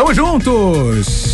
Tamo juntos!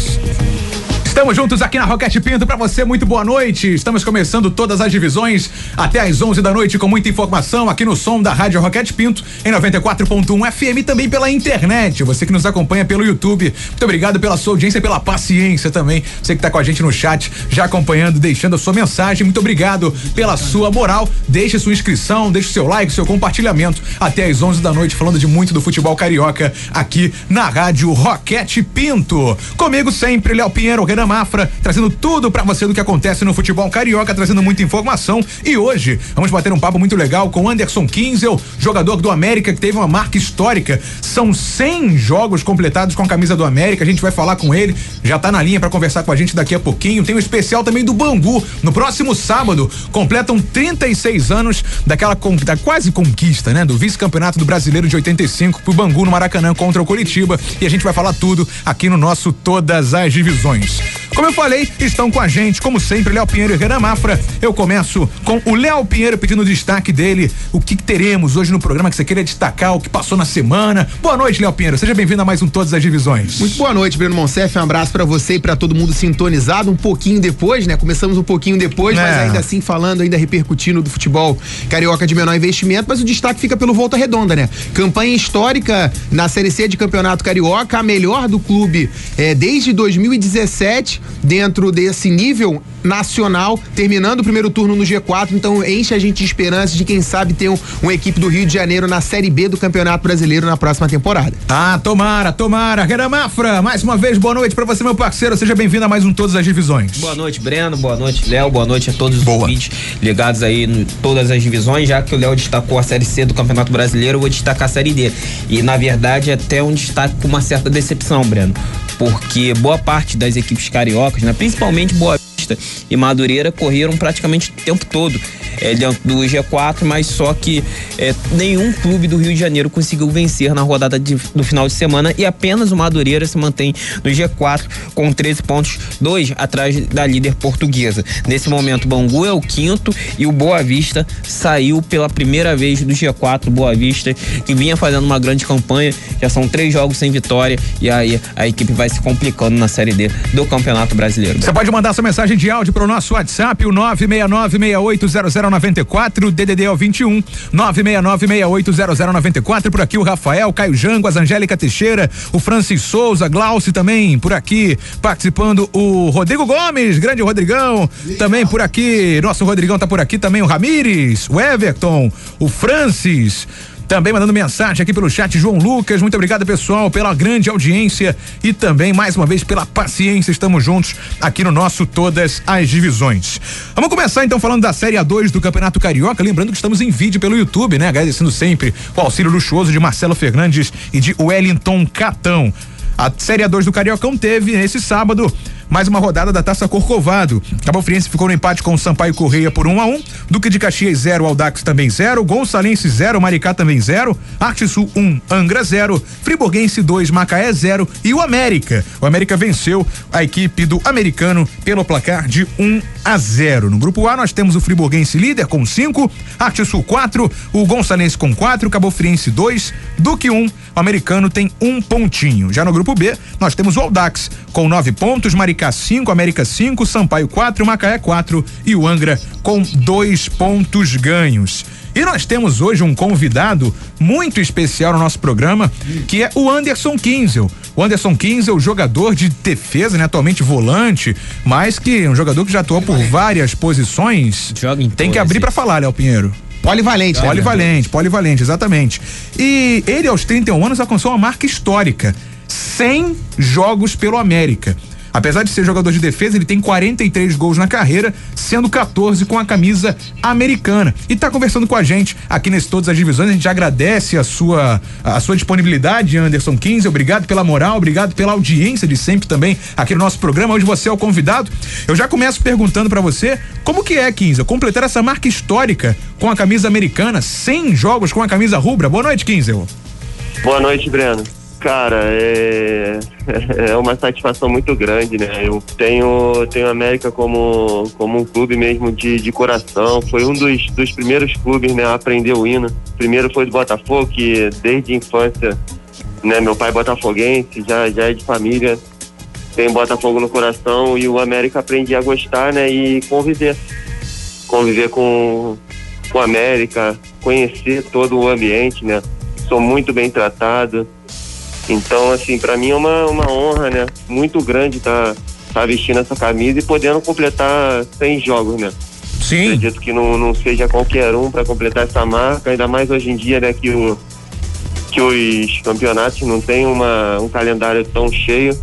Estamos juntos aqui na Roquete Pinto para você, muito boa noite. Estamos começando todas as divisões até às 11 da noite com muita informação aqui no som da Rádio Roquete Pinto em 94.1 FM e também pela internet. Você que nos acompanha pelo YouTube, muito obrigado pela sua audiência, pela paciência também. Você que está com a gente no chat, já acompanhando, deixando a sua mensagem. Muito obrigado pela sua moral. Deixe sua inscrição, deixe seu like, seu compartilhamento até às 11 da noite falando de muito do futebol carioca aqui na Rádio Roquete Pinto. Comigo sempre Léo Pinheiro, Renan Mafra, trazendo tudo para você do que acontece no futebol carioca, trazendo muita informação. E hoje vamos bater um papo muito legal com Anderson Kinzel, jogador do América que teve uma marca histórica. São 100 jogos completados com a camisa do América. A gente vai falar com ele, já tá na linha para conversar com a gente daqui a pouquinho. Tem um especial também do Bangu. No próximo sábado, completam 36 anos daquela da quase conquista, né, do vice-campeonato do Brasileiro de 85 pro Bangu no Maracanã contra o Curitiba. E a gente vai falar tudo aqui no nosso Todas as Divisões. Como eu falei, estão com a gente, como sempre, Léo Pinheiro e Renan Mafra. Eu começo com o Léo Pinheiro pedindo destaque dele. O que, que, teremos hoje no programa que você queria destacar, o que passou na semana. Boa noite, Léo Pinheiro. Seja bem-vindo a mais um Todas as Divisões. Muito boa noite, Breno Monsef. Um abraço para você e para todo mundo sintonizado. Um pouquinho depois, né? Começamos um pouquinho depois, é. mas ainda assim falando, ainda repercutindo do futebol carioca de menor investimento. Mas o destaque fica pelo Volta Redonda, né? Campanha histórica na Série C de Campeonato Carioca, a melhor do clube é, desde 2017 bitch dentro desse nível nacional, terminando o primeiro turno no G4, então enche a gente de esperança de quem sabe ter um, uma equipe do Rio de Janeiro na Série B do Campeonato Brasileiro na próxima temporada. Ah, tomara, tomara. Renan Mafra, mais uma vez, boa noite para você, meu parceiro. Seja bem-vindo a mais um Todas as Divisões. Boa noite, Breno. Boa noite, Léo. Boa noite a todos os boa. ouvintes ligados aí em todas as divisões, já que o Léo destacou a Série C do Campeonato Brasileiro, eu vou destacar a Série D. E, na verdade, é até um destaque com uma certa decepção, Breno porque boa parte das equipes cariocas, né, principalmente Boa Vista e Madureira, correram praticamente o tempo todo é, dentro do G4, mas só que é, nenhum clube do Rio de Janeiro conseguiu vencer na rodada de, do final de semana e apenas o Madureira se mantém no G4 com 13 pontos, dois atrás da líder portuguesa. Nesse momento, Bangu é o quinto e o Boa Vista saiu pela primeira vez do G4. Boa Vista que vinha fazendo uma grande campanha, já são três jogos sem vitória e aí a equipe vai se complicando na Série D do Campeonato Brasileiro. Você pode mandar sua mensagem de áudio para o nosso WhatsApp, o 9696800 0094, DDD é o 21 969680094. Por aqui o Rafael, Caio Jango, as Angélica Teixeira, o Francis Souza, Glauci também por aqui participando, o Rodrigo Gomes, grande Rodrigão, também por aqui, nosso Rodrigão tá por aqui também, o Ramires, o Everton, o Francis. Também mandando mensagem aqui pelo chat, João Lucas. Muito obrigado, pessoal, pela grande audiência e também, mais uma vez, pela paciência. Estamos juntos aqui no nosso Todas as Divisões. Vamos começar então falando da Série A2 do Campeonato Carioca. Lembrando que estamos em vídeo pelo YouTube, né? Agradecendo sempre o auxílio luxuoso de Marcelo Fernandes e de Wellington Catão. A Série A2 do Cariocão teve nesse sábado mais uma rodada da Taça Corcovado. Cabo Friense ficou no empate com o Sampaio Correia por 1 um a 1 um. Duque de Caxias 0, Aldax também 0, Gonçalense 0, Maricá também 0, Arte Sul 1, um, Angra 0, Friburguense 2, Macaé 0 e o América. O América venceu a equipe do americano pelo placar de 1 um a 0. No grupo A nós temos o Friburguense líder com 5, Arte Sul 4, o Gonçalense com 4, Cabo Friense 2, Duque 1, um, o americano tem um pontinho. Já no grupo B nós temos o Aldax com 9 pontos, Maricá Maricá 5, América 5, Sampaio 4, Macaé 4 e o Angra com dois pontos ganhos. E nós temos hoje um convidado muito especial no nosso programa, que é o Anderson Kinzel. O Anderson Kinzel, jogador de defesa, né? Atualmente volante, mas que é um jogador que já atuou por várias posições. Joga em Tem que abrir para falar, Léo Pinheiro. Polivalente, né? Polivalente, polivalente, exatamente. E ele, aos 31 anos, alcançou uma marca histórica: 100 jogos pelo América. Apesar de ser jogador de defesa, ele tem 43 gols na carreira, sendo 14 com a camisa americana. E está conversando com a gente aqui nesse Todas as Divisões. A gente agradece a sua, a sua disponibilidade, Anderson 15. Obrigado pela moral, obrigado pela audiência de sempre também aqui no nosso programa. Hoje você é o convidado. Eu já começo perguntando para você como que é, 15, completar essa marca histórica com a camisa americana, 100 jogos com a camisa rubra. Boa noite, 15. Boa noite, Breno. Cara, é, é uma satisfação muito grande, né? Eu tenho, tenho a América como, como um clube mesmo de, de coração. Foi um dos, dos primeiros clubes né, a aprender o hino. Primeiro foi do Botafogo, que desde a infância né? Meu pai é botafoguense, já, já é de família, tem Botafogo no coração e o América aprendi a gostar, né? E conviver. Conviver com, com o América, conhecer todo o ambiente, né? Sou muito bem tratado. Então, assim, para mim é uma, uma honra, né? Muito grande estar tá, tá vestindo essa camisa e podendo completar 100 jogos, né? Sim. Acredito que não, não seja qualquer um para completar essa marca, ainda mais hoje em dia, né? Que, o, que os campeonatos não têm uma, um calendário tão cheio.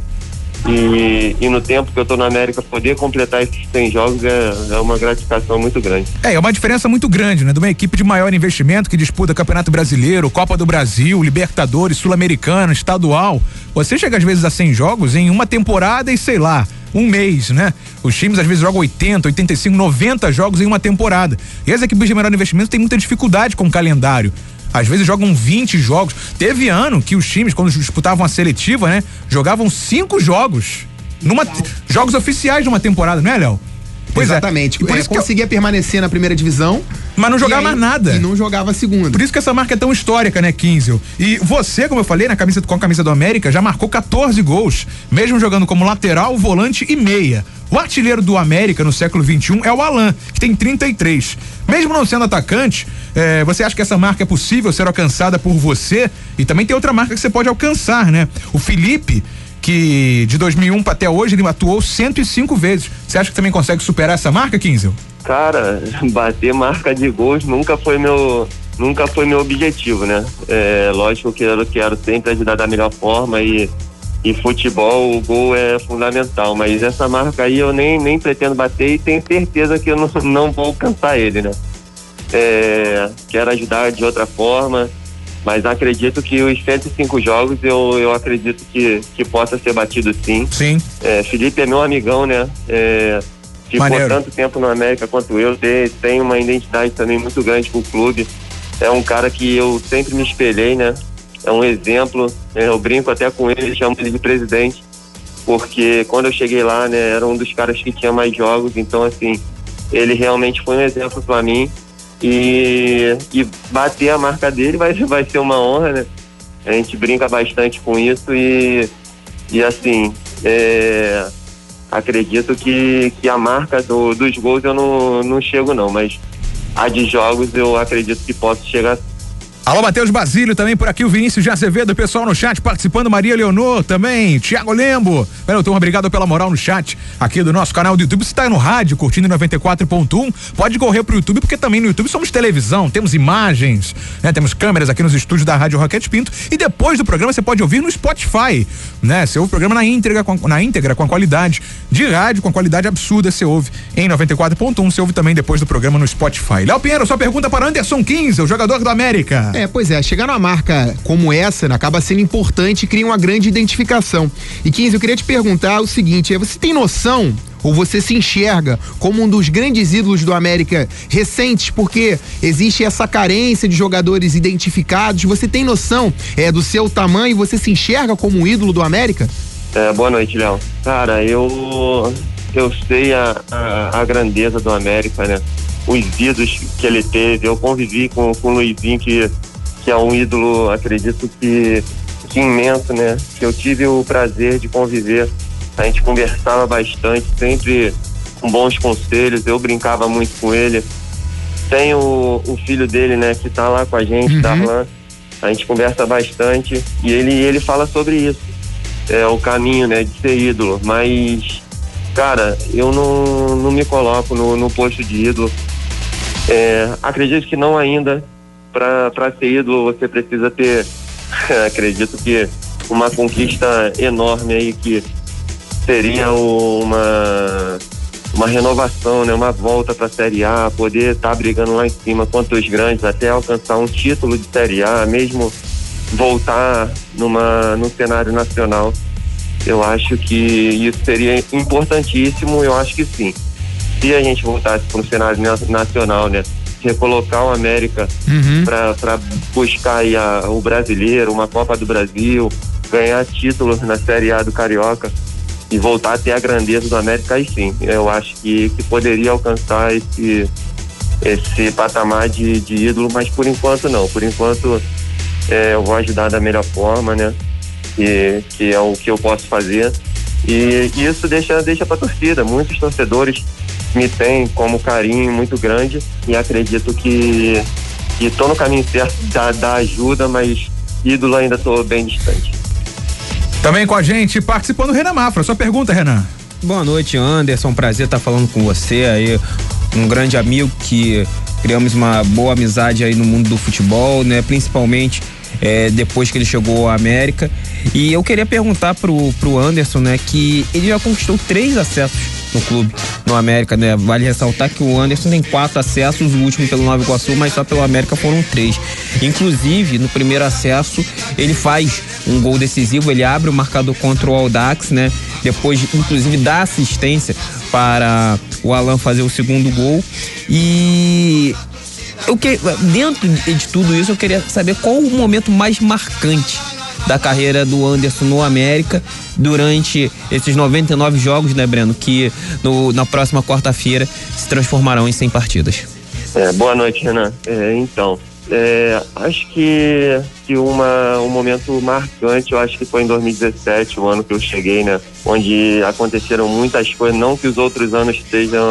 E, e, no tempo que eu estou na América, poder completar esses 100 jogos é, é, uma gratificação muito grande. É, é uma diferença muito grande, né? De uma equipe de maior investimento que disputa Campeonato Brasileiro, Copa do Brasil, Libertadores, Sul-Americana, Estadual. Você chega às vezes a 100 jogos em uma temporada e sei lá, um mês, né? Os times às vezes jogam 80, 85, 90 jogos em uma temporada. E as equipes de menor investimento têm muita dificuldade com o calendário. Às vezes jogam 20 jogos. Teve ano que os times, quando disputavam a seletiva, né? Jogavam cinco jogos. Numa, jogos oficiais de uma temporada, não é, Léo? Pois é. Exatamente. É. Por é, isso conseguia eu... permanecer na primeira divisão. Mas não jogava mais nada. E não jogava a segunda. Por isso que essa marca é tão histórica, né, Kinzel? E você, como eu falei, na camisa, com a camisa do América, já marcou 14 gols, mesmo jogando como lateral, volante e meia. O artilheiro do América no século XXI é o Alan, que tem 33. Mesmo não sendo atacante, é, você acha que essa marca é possível ser alcançada por você? E também tem outra marca que você pode alcançar, né? O Felipe que de 2001 até hoje ele atuou 105 vezes. Você acha que também consegue superar essa marca, Kinzel? Cara, bater marca de gols nunca foi meu nunca foi meu objetivo, né? É, lógico que eu quero sempre ajudar da melhor forma e e futebol o gol é fundamental, mas essa marca aí eu nem, nem pretendo bater e tenho certeza que eu não, não vou alcançar ele, né? É, quero ajudar de outra forma, mas acredito que os 105 jogos eu, eu acredito que, que possa ser batido sim. Sim. É, Felipe é meu amigão, né? É, ficou Maneiro. tanto tempo no América quanto eu, tem, tem uma identidade também muito grande com o clube. É um cara que eu sempre me espelhei, né? É um exemplo. Né? Eu brinco até com ele, chamo ele de presidente, porque quando eu cheguei lá, né, era um dos caras que tinha mais jogos, então assim, ele realmente foi um exemplo para mim e, e bater a marca dele vai, vai ser uma honra, né? A gente brinca bastante com isso e, e assim, é, acredito que, que a marca do, dos gols eu não, não chego não, mas a de jogos eu acredito que posso chegar Alô, Matheus Basílio também por aqui, o Vinícius de Azevedo, pessoal no chat participando, Maria Leonor também, Tiago Lembo. Valeu, turma, obrigado pela moral no chat aqui do nosso canal do YouTube. Se tá no rádio, curtindo 94.1, pode correr pro YouTube, porque também no YouTube somos televisão, temos imagens, né? Temos câmeras aqui nos estúdios da Rádio Roquete Pinto e depois do programa você pode ouvir no Spotify, né? Você ouve o programa na íntegra, com, na íntegra, com a qualidade de rádio, com a qualidade absurda, você ouve em 94.1, você ouve também depois do programa no Spotify. Léo Pinheiro, sua pergunta para Anderson 15, o jogador do América. É, pois é, chegar numa marca como essa né, acaba sendo importante e cria uma grande identificação. E 15, eu queria te perguntar o seguinte: é, você tem noção ou você se enxerga como um dos grandes ídolos do América recentes, porque existe essa carência de jogadores identificados. Você tem noção é, do seu tamanho? Você se enxerga como um ídolo do América? É, boa noite, Léo. Cara, eu eu sei a, a, a, grandeza do América, né? Os ídolos que ele teve. Eu convivi com, com o Luizinho, que que é um ídolo, acredito que, que imenso, né? Que eu tive o prazer de conviver. A gente conversava bastante, sempre com bons conselhos, eu brincava muito com ele. Tem o, o filho dele, né, que tá lá com a gente, uhum. Darlan. A gente conversa bastante e ele, ele fala sobre isso. É o caminho, né, de ser ídolo. Mas, cara, eu não, não me coloco no, no posto de ídolo. É, acredito que não ainda, para ser ídolo você precisa ter, acredito que uma conquista enorme aí que seria uma uma renovação, né, uma volta para a Série A, poder estar tá brigando lá em cima contra os grandes até alcançar um título de Série A, mesmo voltar numa no cenário nacional. Eu acho que isso seria importantíssimo, eu acho que sim. Se a gente voltasse para o cenário nacional, né, recolocar o América uhum. para buscar aí a, o brasileiro, uma Copa do Brasil, ganhar títulos na Série A do Carioca e voltar a ter a grandeza do América, aí sim, eu acho que, que poderia alcançar esse, esse patamar de, de ídolo, mas por enquanto não. Por enquanto é, eu vou ajudar da melhor forma, né? Que, que é o que eu posso fazer. E, e isso deixa, deixa pra torcida. Muitos torcedores me têm como carinho muito grande e acredito que estou no caminho certo da, da ajuda, mas ídolo ainda estou bem distante. Também com a gente, participando o Renan Mafra. Sua pergunta, Renan. Boa noite, Anderson. Um prazer estar falando com você aí, um grande amigo que criamos uma boa amizade aí no mundo do futebol, né? Principalmente é, depois que ele chegou à América. E eu queria perguntar pro, pro Anderson, né, que ele já conquistou três acessos no clube, no América, né? Vale ressaltar que o Anderson tem quatro acessos, o último pelo Nova Iguaçu, mas só pelo América foram três. Inclusive, no primeiro acesso, ele faz um gol decisivo, ele abre o marcador contra o Aldax, né? Depois, inclusive, dá assistência para o Alan fazer o segundo gol. E eu que, dentro de tudo isso, eu queria saber qual o momento mais marcante da carreira do Anderson no América durante esses 99 jogos, né, Breno? Que no, na próxima quarta-feira se transformarão em 100 partidas. É, boa noite, Renan. É, então, é, acho que, que uma, um momento marcante, eu acho que foi em 2017, o ano que eu cheguei, né? Onde aconteceram muitas coisas, não que os outros anos estejam,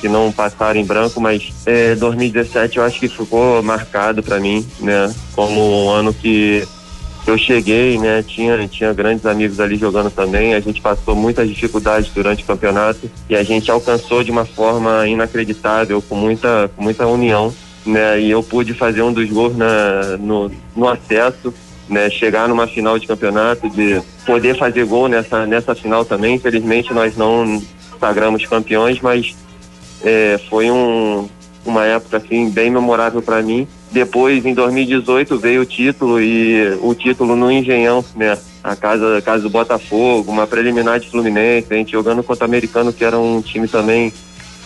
que não passaram em branco, mas é, 2017 eu acho que ficou marcado para mim, né? Como um ano que eu cheguei, né? Tinha, tinha grandes amigos ali jogando também. A gente passou muitas dificuldades durante o campeonato e a gente alcançou de uma forma inacreditável, com muita, com muita união né? E eu pude fazer um dos gols na, no, no acesso, né? Chegar numa final de campeonato, de poder fazer gol nessa, nessa final também. Infelizmente nós não sagramos campeões, mas é, foi um, uma época assim bem memorável para mim. Depois, em 2018, veio o título e o título no Engenhão, né? A casa, a casa do Botafogo, uma preliminar de Fluminense, a gente jogando contra o Americano, que era um time também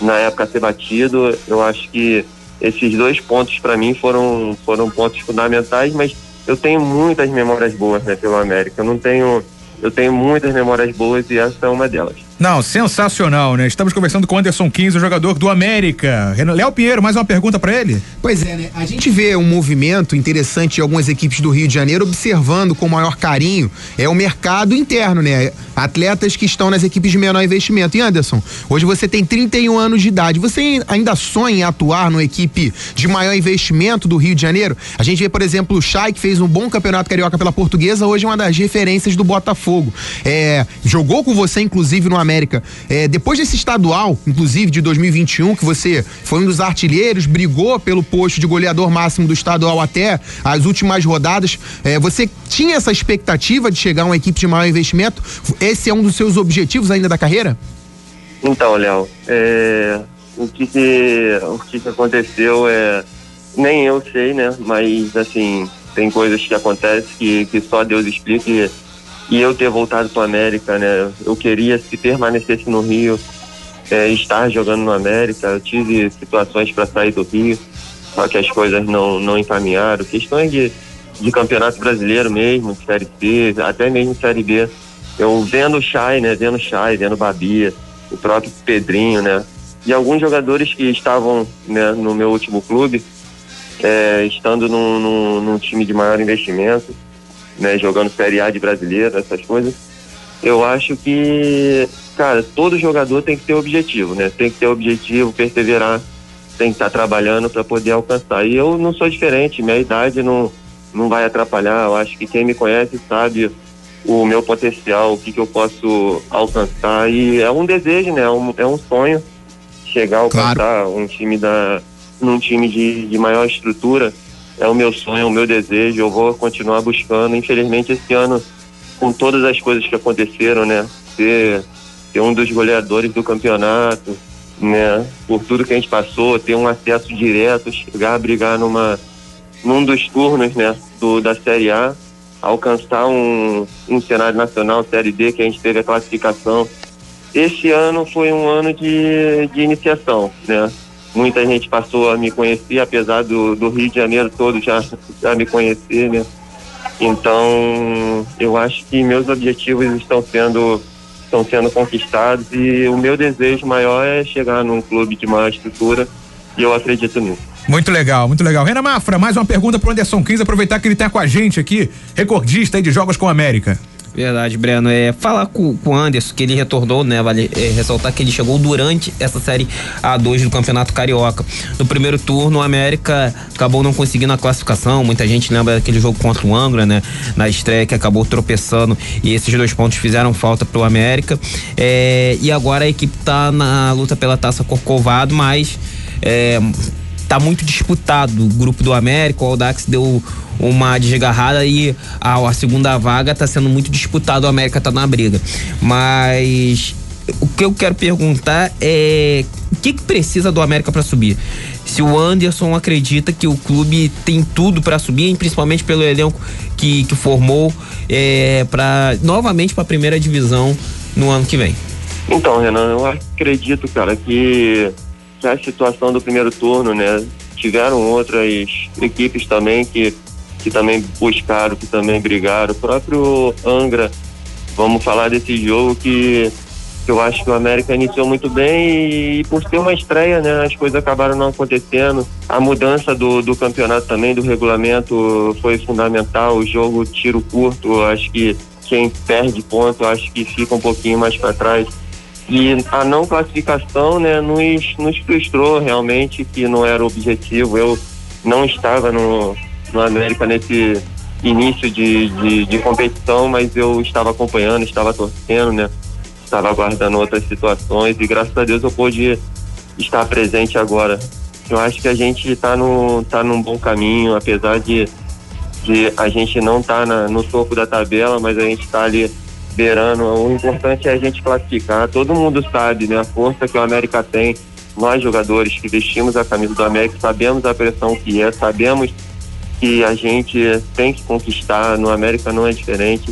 na época a ser batido. Eu acho que esses dois pontos para mim foram foram pontos fundamentais, mas eu tenho muitas memórias boas né, pelo América. Eu não tenho eu tenho muitas memórias boas e essa é uma delas. Não, sensacional, né? Estamos conversando com Anderson 15, o jogador do América. Léo Pinheiro, mais uma pergunta para ele? Pois é, né? A gente vê um movimento interessante de algumas equipes do Rio de Janeiro observando com maior carinho é o mercado interno, né? Atletas que estão nas equipes de menor investimento. E Anderson, hoje você tem 31 anos de idade. Você ainda sonha em atuar numa equipe de maior investimento do Rio de Janeiro? A gente vê, por exemplo, o Chay, que fez um bom campeonato carioca pela Portuguesa, hoje é uma das referências do Botafogo. É, jogou com você, inclusive, no América. É, depois desse estadual, inclusive de 2021, que você foi um dos artilheiros, brigou pelo posto de goleador máximo do estadual até as últimas rodadas, é, você tinha essa expectativa de chegar a uma equipe de maior investimento? Esse é um dos seus objetivos ainda da carreira? Então, Léo, é, o, que, que, o que, que aconteceu é. Nem eu sei, né? Mas, assim, tem coisas que acontecem que, que só Deus explica. E e eu ter voltado para América, né? Eu queria se permanecesse no Rio, é, estar jogando no América. Eu tive situações para sair do Rio, só que as coisas não não encaminharam. Questões de de campeonato brasileiro mesmo, de série C, até mesmo série B. Eu vendo o Chay, né? Vendo o Chay, vendo o Babia, o próprio Pedrinho, né? E alguns jogadores que estavam né, no meu último clube, é, estando num, num, num time de maior investimento né, jogando Série A de brasileiro, essas coisas. Eu acho que, cara, todo jogador tem que ter objetivo, né? Tem que ter objetivo, perseverar, tem que estar trabalhando para poder alcançar. E eu não sou diferente, minha idade não, não vai atrapalhar. Eu acho que quem me conhece sabe o meu potencial, o que, que eu posso alcançar. E é um desejo, né? É um, é um sonho chegar a alcançar claro. um time da, num time de, de maior estrutura é o meu sonho, é o meu desejo, eu vou continuar buscando. Infelizmente, esse ano, com todas as coisas que aconteceram, né? Ser, ser um dos goleadores do campeonato, né? Por tudo que a gente passou, ter um acesso direto, chegar a brigar numa, num dos turnos, né? Do, da Série A, alcançar um, um cenário nacional, Série D, que a gente teve a classificação. Esse ano foi um ano de, de iniciação, né? Muita gente passou a me conhecer, apesar do, do Rio de Janeiro todo já, já me conhecer, né? Então, eu acho que meus objetivos estão sendo estão sendo conquistados e o meu desejo maior é chegar num clube de maior estrutura e eu acredito nisso. Muito legal, muito legal. Renan Mafra, mais uma pergunta pro Anderson 15, aproveitar que ele tá com a gente aqui, recordista de jogos com a América. Verdade, Breno. É, falar com, com o Anderson, que ele retornou, né? Vale é, ressaltar que ele chegou durante essa série A2 do Campeonato Carioca. No primeiro turno, o América acabou não conseguindo a classificação. Muita gente lembra daquele jogo contra o Angra, né? Na estreia que acabou tropeçando e esses dois pontos fizeram falta pro América. É, e agora a equipe tá na luta pela taça Corcovado, mas. É, tá muito disputado o grupo do América, o Aldax deu uma desgarrada e a, a segunda vaga está sendo muito disputado, o América está na briga. Mas o que eu quero perguntar é o que, que precisa do América para subir? Se o Anderson acredita que o clube tem tudo para subir, principalmente pelo elenco que, que formou é, para novamente para a primeira divisão no ano que vem. Então, Renan, eu acredito, cara, que, a situação do primeiro turno, né? Tiveram outras equipes também que que também buscaram, que também brigaram. O próprio Angra, vamos falar desse jogo que, que eu acho que o América iniciou muito bem e, por ser uma estreia, né, as coisas acabaram não acontecendo. A mudança do, do campeonato também, do regulamento, foi fundamental. O jogo tiro curto, acho que quem perde ponto, acho que fica um pouquinho mais para trás. E a não classificação, né, nos, nos frustrou realmente, que não era o objetivo. Eu não estava no, no América nesse início de, de, de, competição, mas eu estava acompanhando, estava torcendo, né? Estava aguardando outras situações e graças a Deus eu pude estar presente agora. Eu acho que a gente está no, tá num bom caminho, apesar de, de a gente não estar tá no topo da tabela, mas a gente está ali beirando. O importante é a gente classificar. Todo mundo sabe né, a força que o América tem. Nós, jogadores que vestimos a camisa do América, sabemos a pressão que é, sabemos que a gente tem que conquistar. No América não é diferente.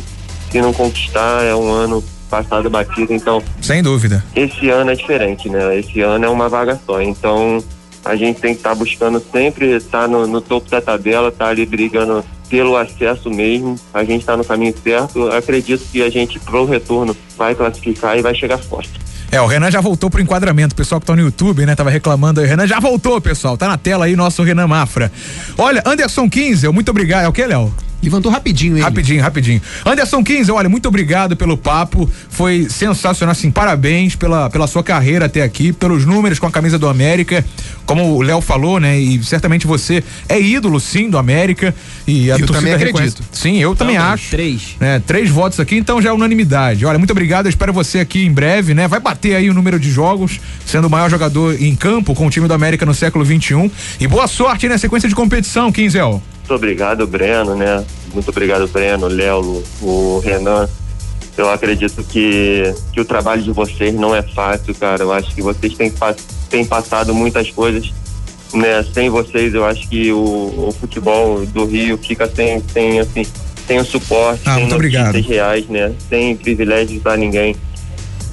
Se não conquistar, é um ano passado batido. Então, sem dúvida. Esse ano é diferente, né? Esse ano é uma vaga só. Então, a gente tem que estar tá buscando sempre estar tá no, no, topo da tabela, estar tá ali brigando pelo acesso mesmo. A gente está no caminho certo. Acredito que a gente, pro retorno, vai classificar e vai chegar forte. É, o Renan já voltou pro enquadramento. O pessoal que tá no YouTube, né, tava reclamando aí. O Renan já voltou, pessoal. Tá na tela aí nosso Renan Mafra. Olha, Anderson 15, muito obrigado. É o que, Léo? Levantou rapidinho, hein? Rapidinho, rapidinho. Anderson 15, olha, muito obrigado pelo papo. Foi sensacional, assim, parabéns pela, pela sua carreira até aqui, pelos números com a camisa do América. Como o Léo falou, né? E certamente você é ídolo, sim, do América. E a eu também acredito. Reconhece. Sim, eu também acho. Três. Né, três votos aqui, então já é unanimidade. Olha, muito obrigado. Eu espero você aqui em breve, né? Vai bater aí o número de jogos, sendo o maior jogador em campo com o time do América no século 21. E boa sorte na sequência de competição, Quinzel. Muito obrigado, Breno, né? Muito obrigado, Breno, Léo, o Renan. Eu acredito que, que o trabalho de vocês não é fácil, cara. Eu acho que vocês têm, têm passado muitas coisas. Né? Sem vocês, eu acho que o, o futebol do Rio fica sem, sem, assim, sem o suporte, ah, sem notícias obrigado. reais, né? Sem privilégios para ninguém.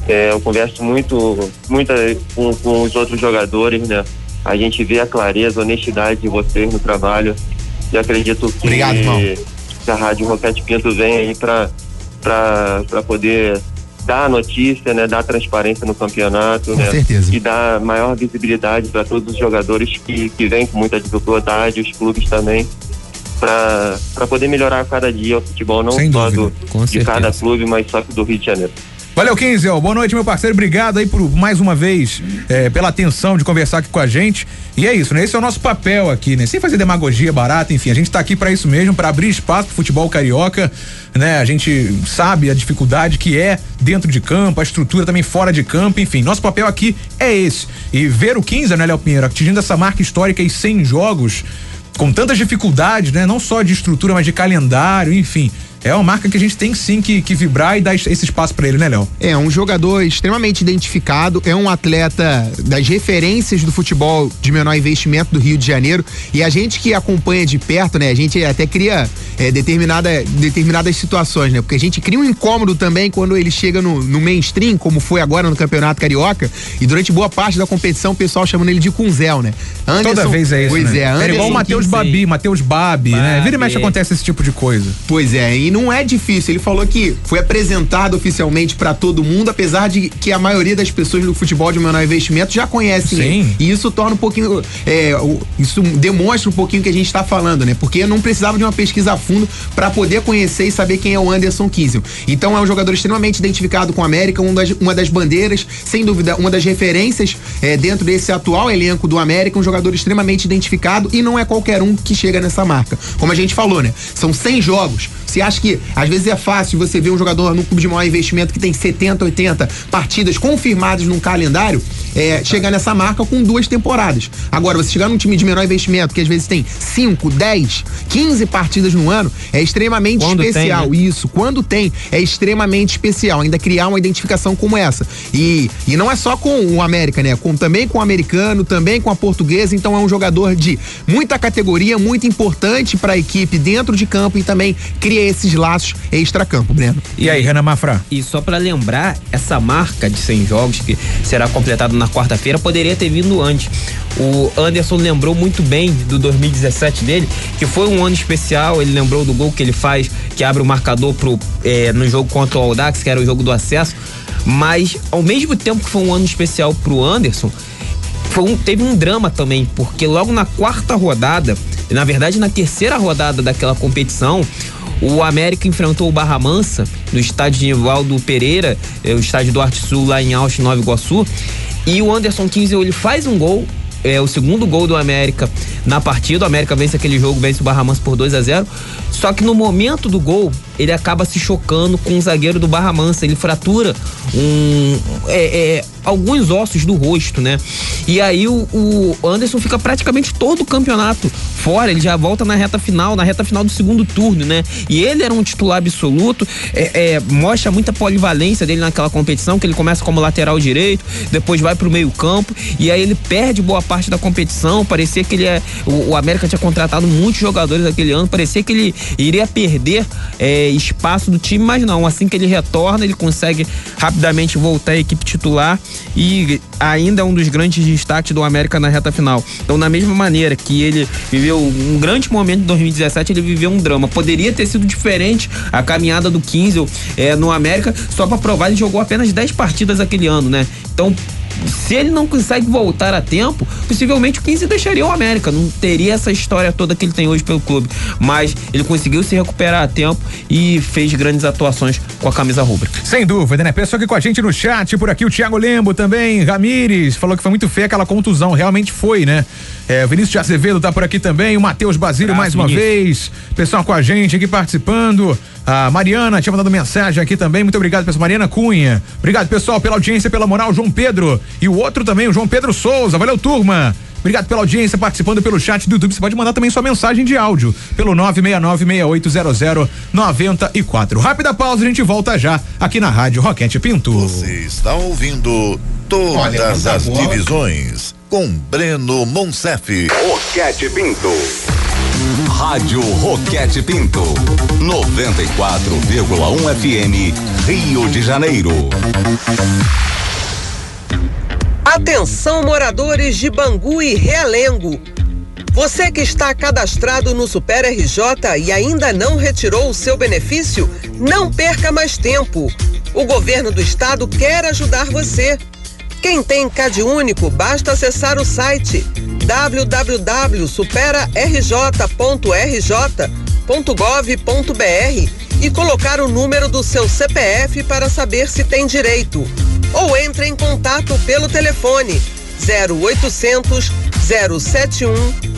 É, eu converso muito, muito com, com os outros jogadores, né? A gente vê a clareza, a honestidade de vocês no trabalho. E acredito que, Obrigado, a Rádio Roquete Pinto vem aí para poder dar a notícia, né, dar transparência no campeonato, com né, certeza. e dar maior visibilidade para todos os jogadores que, que vêm com muita dificuldade, os clubes também, para poder melhorar a cada dia o futebol, não Sem só dúvida, do, de cada clube, mas só do Rio de Janeiro. Valeu, Quinzel. Boa noite, meu parceiro. Obrigado aí por mais uma vez é, pela atenção de conversar aqui com a gente. E é isso, né? Esse é o nosso papel aqui, né? Sem fazer demagogia barata, enfim, a gente tá aqui para isso mesmo, para abrir espaço pro futebol carioca, né? A gente sabe a dificuldade que é dentro de campo, a estrutura também fora de campo, enfim. Nosso papel aqui é esse. E ver o Quinzel, né, Léo Pinheiro, atingindo essa marca histórica e 100 jogos, com tantas dificuldades, né? Não só de estrutura, mas de calendário, enfim é uma marca que a gente tem sim que, que vibrar e dar esse espaço para ele, né, Léo? É, um jogador extremamente identificado, é um atleta das referências do futebol de menor investimento do Rio de Janeiro. E a gente que acompanha de perto, né, a gente até cria é, determinada, determinadas situações, né? Porque a gente cria um incômodo também quando ele chega no, no mainstream, como foi agora no Campeonato Carioca, e durante boa parte da competição o pessoal chamando ele de Cunzel, né? Anderson, Toda vez é isso. Pois né? é, Anderson, é igual o Matheus Babi, Matheus Babi, né? Vira e mexe acontece esse tipo de coisa. Pois é, e não é difícil. Ele falou que foi apresentado oficialmente para todo mundo, apesar de que a maioria das pessoas do futebol de menor investimento já conhecem Sim. ele. E isso torna um pouquinho. É, isso demonstra um pouquinho o que a gente está falando, né? Porque não precisava de uma pesquisa a fundo para poder conhecer e saber quem é o Anderson Kiesel. Então é um jogador extremamente identificado com a América, uma das, uma das bandeiras, sem dúvida, uma das referências é, dentro desse atual elenco do América, um jogador extremamente identificado e não é qualquer um que chega nessa marca. Como a gente falou, né? São 100 jogos. Você acha que às vezes é fácil você ver um jogador no clube de maior investimento que tem 70, 80 partidas confirmadas num calendário, é, chegar nessa marca com duas temporadas. Agora, você chegar num time de menor investimento, que às vezes tem 5, 10, 15 partidas no ano, é extremamente quando especial. Tem, né? Isso, quando tem, é extremamente especial. Ainda criar uma identificação como essa. E, e não é só com o América, né? Com, também com o americano, também com a portuguesa. Então é um jogador de muita categoria, muito importante para a equipe dentro de campo e também cria esses laços extra-campo, Breno. E aí, Renan Mafra? E só para lembrar, essa marca de 100 jogos que será completada na quarta-feira poderia ter vindo antes. O Anderson lembrou muito bem do 2017 dele, que foi um ano especial. Ele lembrou do gol que ele faz, que abre o marcador pro, é, no jogo contra o Audax, que era o jogo do acesso. Mas, ao mesmo tempo que foi um ano especial pro Anderson, foi um, teve um drama também, porque logo na quarta rodada, na verdade na terceira rodada daquela competição, o América enfrentou o Barra Mansa no estádio de Nivaldo Pereira, é, o estádio do Arte Sul lá em Austin, Nova Iguaçu. E o Anderson 15 ele faz um gol, é o segundo gol do América na partida. O América vence aquele jogo, vence o Barra Mansa por 2 a 0 Só que no momento do gol, ele acaba se chocando com o zagueiro do Barra Mansa. Ele fratura um, é, é, alguns ossos do rosto, né? E aí o, o, Anderson fica praticamente todo o campeonato fora. Ele já volta na reta final, na reta final do segundo turno, né? E ele era um titular absoluto. É, é, mostra muita polivalência dele naquela competição, que ele começa como lateral direito, depois vai pro meio campo e aí ele perde boa parte da competição. Parecia que ele é. O, o América tinha contratado muitos jogadores aquele ano. Parecia que ele iria perder é, espaço do time, mas não. Assim que ele retorna, ele consegue rapidamente voltar à equipe titular e ainda é um dos grandes destaques do América na reta final. Então, da mesma maneira que ele viveu um grande momento em 2017, ele viveu um drama. Poderia ter sido diferente a caminhada do Kinsel é, no América, só para provar, ele jogou apenas 10 partidas aquele ano, né? Então, se ele não consegue voltar a tempo, possivelmente o 15 deixaria o América. Não teria essa história toda que ele tem hoje pelo clube. Mas ele conseguiu se recuperar a tempo e fez grandes atuações com a camisa rubra. Sem dúvida, né? Pessoal aqui com a gente no chat, por aqui o Thiago Lembo também, Ramires, falou que foi muito feia aquela contusão. Realmente foi, né? É, Vinícius de Azevedo tá por aqui também, o Matheus Basílio mais uma Vinícius. vez. Pessoal com a gente aqui participando. A Mariana tinha mandado mensagem aqui também. Muito obrigado, pessoal. Mariana Cunha. Obrigado, pessoal, pela audiência, pela moral. João Pedro. E o outro também, o João Pedro Souza. Valeu, turma. Obrigado pela audiência, participando pelo chat do YouTube. Você pode mandar também sua mensagem de áudio pelo 969-6800-94. Rápida pausa, a gente volta já aqui na Rádio Roquete Pinto. Você está ouvindo todas Olha, as divisões com Breno Monsef. Roquete Pinto. Rádio Roquete Pinto. 94,1 FM, Rio de Janeiro. Atenção, moradores de Bangu e Realengo. Você que está cadastrado no Super RJ e ainda não retirou o seu benefício, não perca mais tempo. O governo do estado quer ajudar você. Quem tem CAD único, basta acessar o site www.superrj.rj.gov.br e colocar o número do seu CPF para saber se tem direito ou entre em contato pelo telefone 0800 071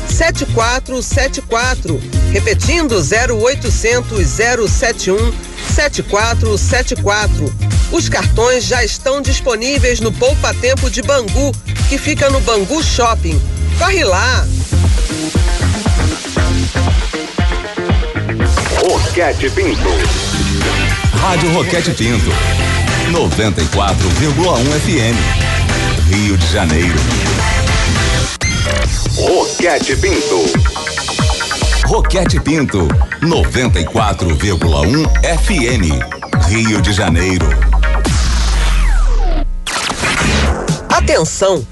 7474. Repetindo 0800 071 7474. Os cartões já estão disponíveis no Poupa Tempo de Bangu, que fica no Bangu Shopping. Corre lá! Roquete Pinto. Rádio Roquete Pinto. 94,1 FM. Rio de Janeiro. Roquete Pinto. Roquete Pinto, 94,1 FM. Rio de Janeiro. Atenção!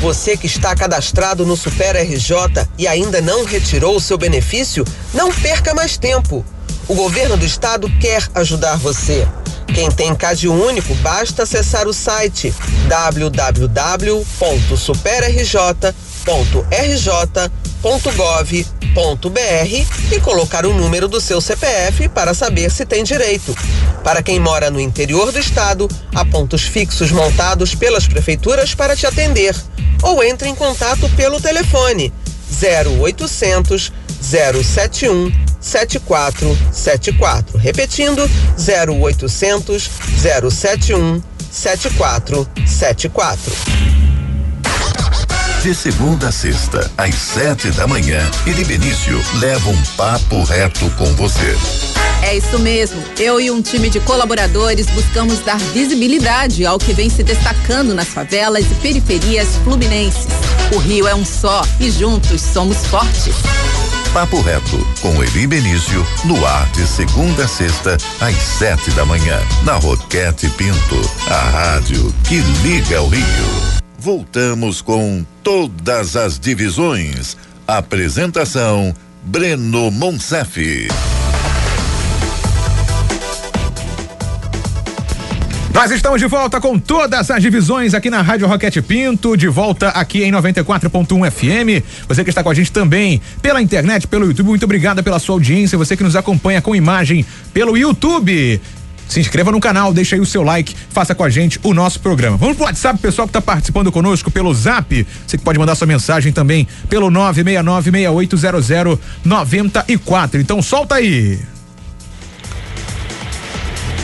Você que está cadastrado no Super RJ e ainda não retirou o seu benefício, não perca mais tempo O governo do estado quer ajudar você. Quem tem CAD único, basta acessar o site www.superrj.rj.gov.br e colocar o número do seu CPF para saber se tem direito. Para quem mora no interior do estado, há pontos fixos montados pelas prefeituras para te atender. Ou entre em contato pelo telefone 0800 071 7474. Repetindo, 0800 071 7474. De segunda a sexta, às sete da manhã, ele Benício leva um papo reto com você. É isso mesmo. Eu e um time de colaboradores buscamos dar visibilidade ao que vem se destacando nas favelas e periferias fluminenses. O Rio é um só e juntos somos fortes. Papo Reto, com Eli Benício, no ar de segunda a sexta, às sete da manhã, na Roquete Pinto, a rádio que liga o Rio. Voltamos com todas as divisões. Apresentação: Breno Monsef. Nós estamos de volta com todas as divisões aqui na Rádio Roquete Pinto, de volta aqui em 94.1 FM. Você que está com a gente também pela internet, pelo YouTube, muito obrigada pela sua audiência. Você que nos acompanha com imagem pelo YouTube. Se inscreva no canal, deixa aí o seu like, faça com a gente o nosso programa. Vamos pro WhatsApp, pessoal que está participando conosco pelo Zap. Você que pode mandar sua mensagem também pelo 969-6800-94. Então solta aí.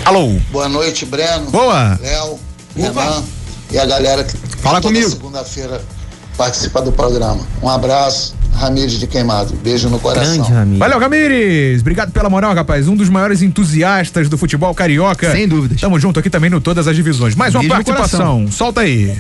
Alô. Boa noite, Breno. Boa. Léo, Renan e a galera que Fala comigo. segunda-feira participa do programa. Um abraço, Ramires de Queimado. Beijo no coração. Valeu, Ramires. Obrigado pela moral, rapaz. Um dos maiores entusiastas do futebol carioca. Sem dúvidas. Tamo junto aqui também no Todas as Divisões. Mais uma participação. coração. Solta aí.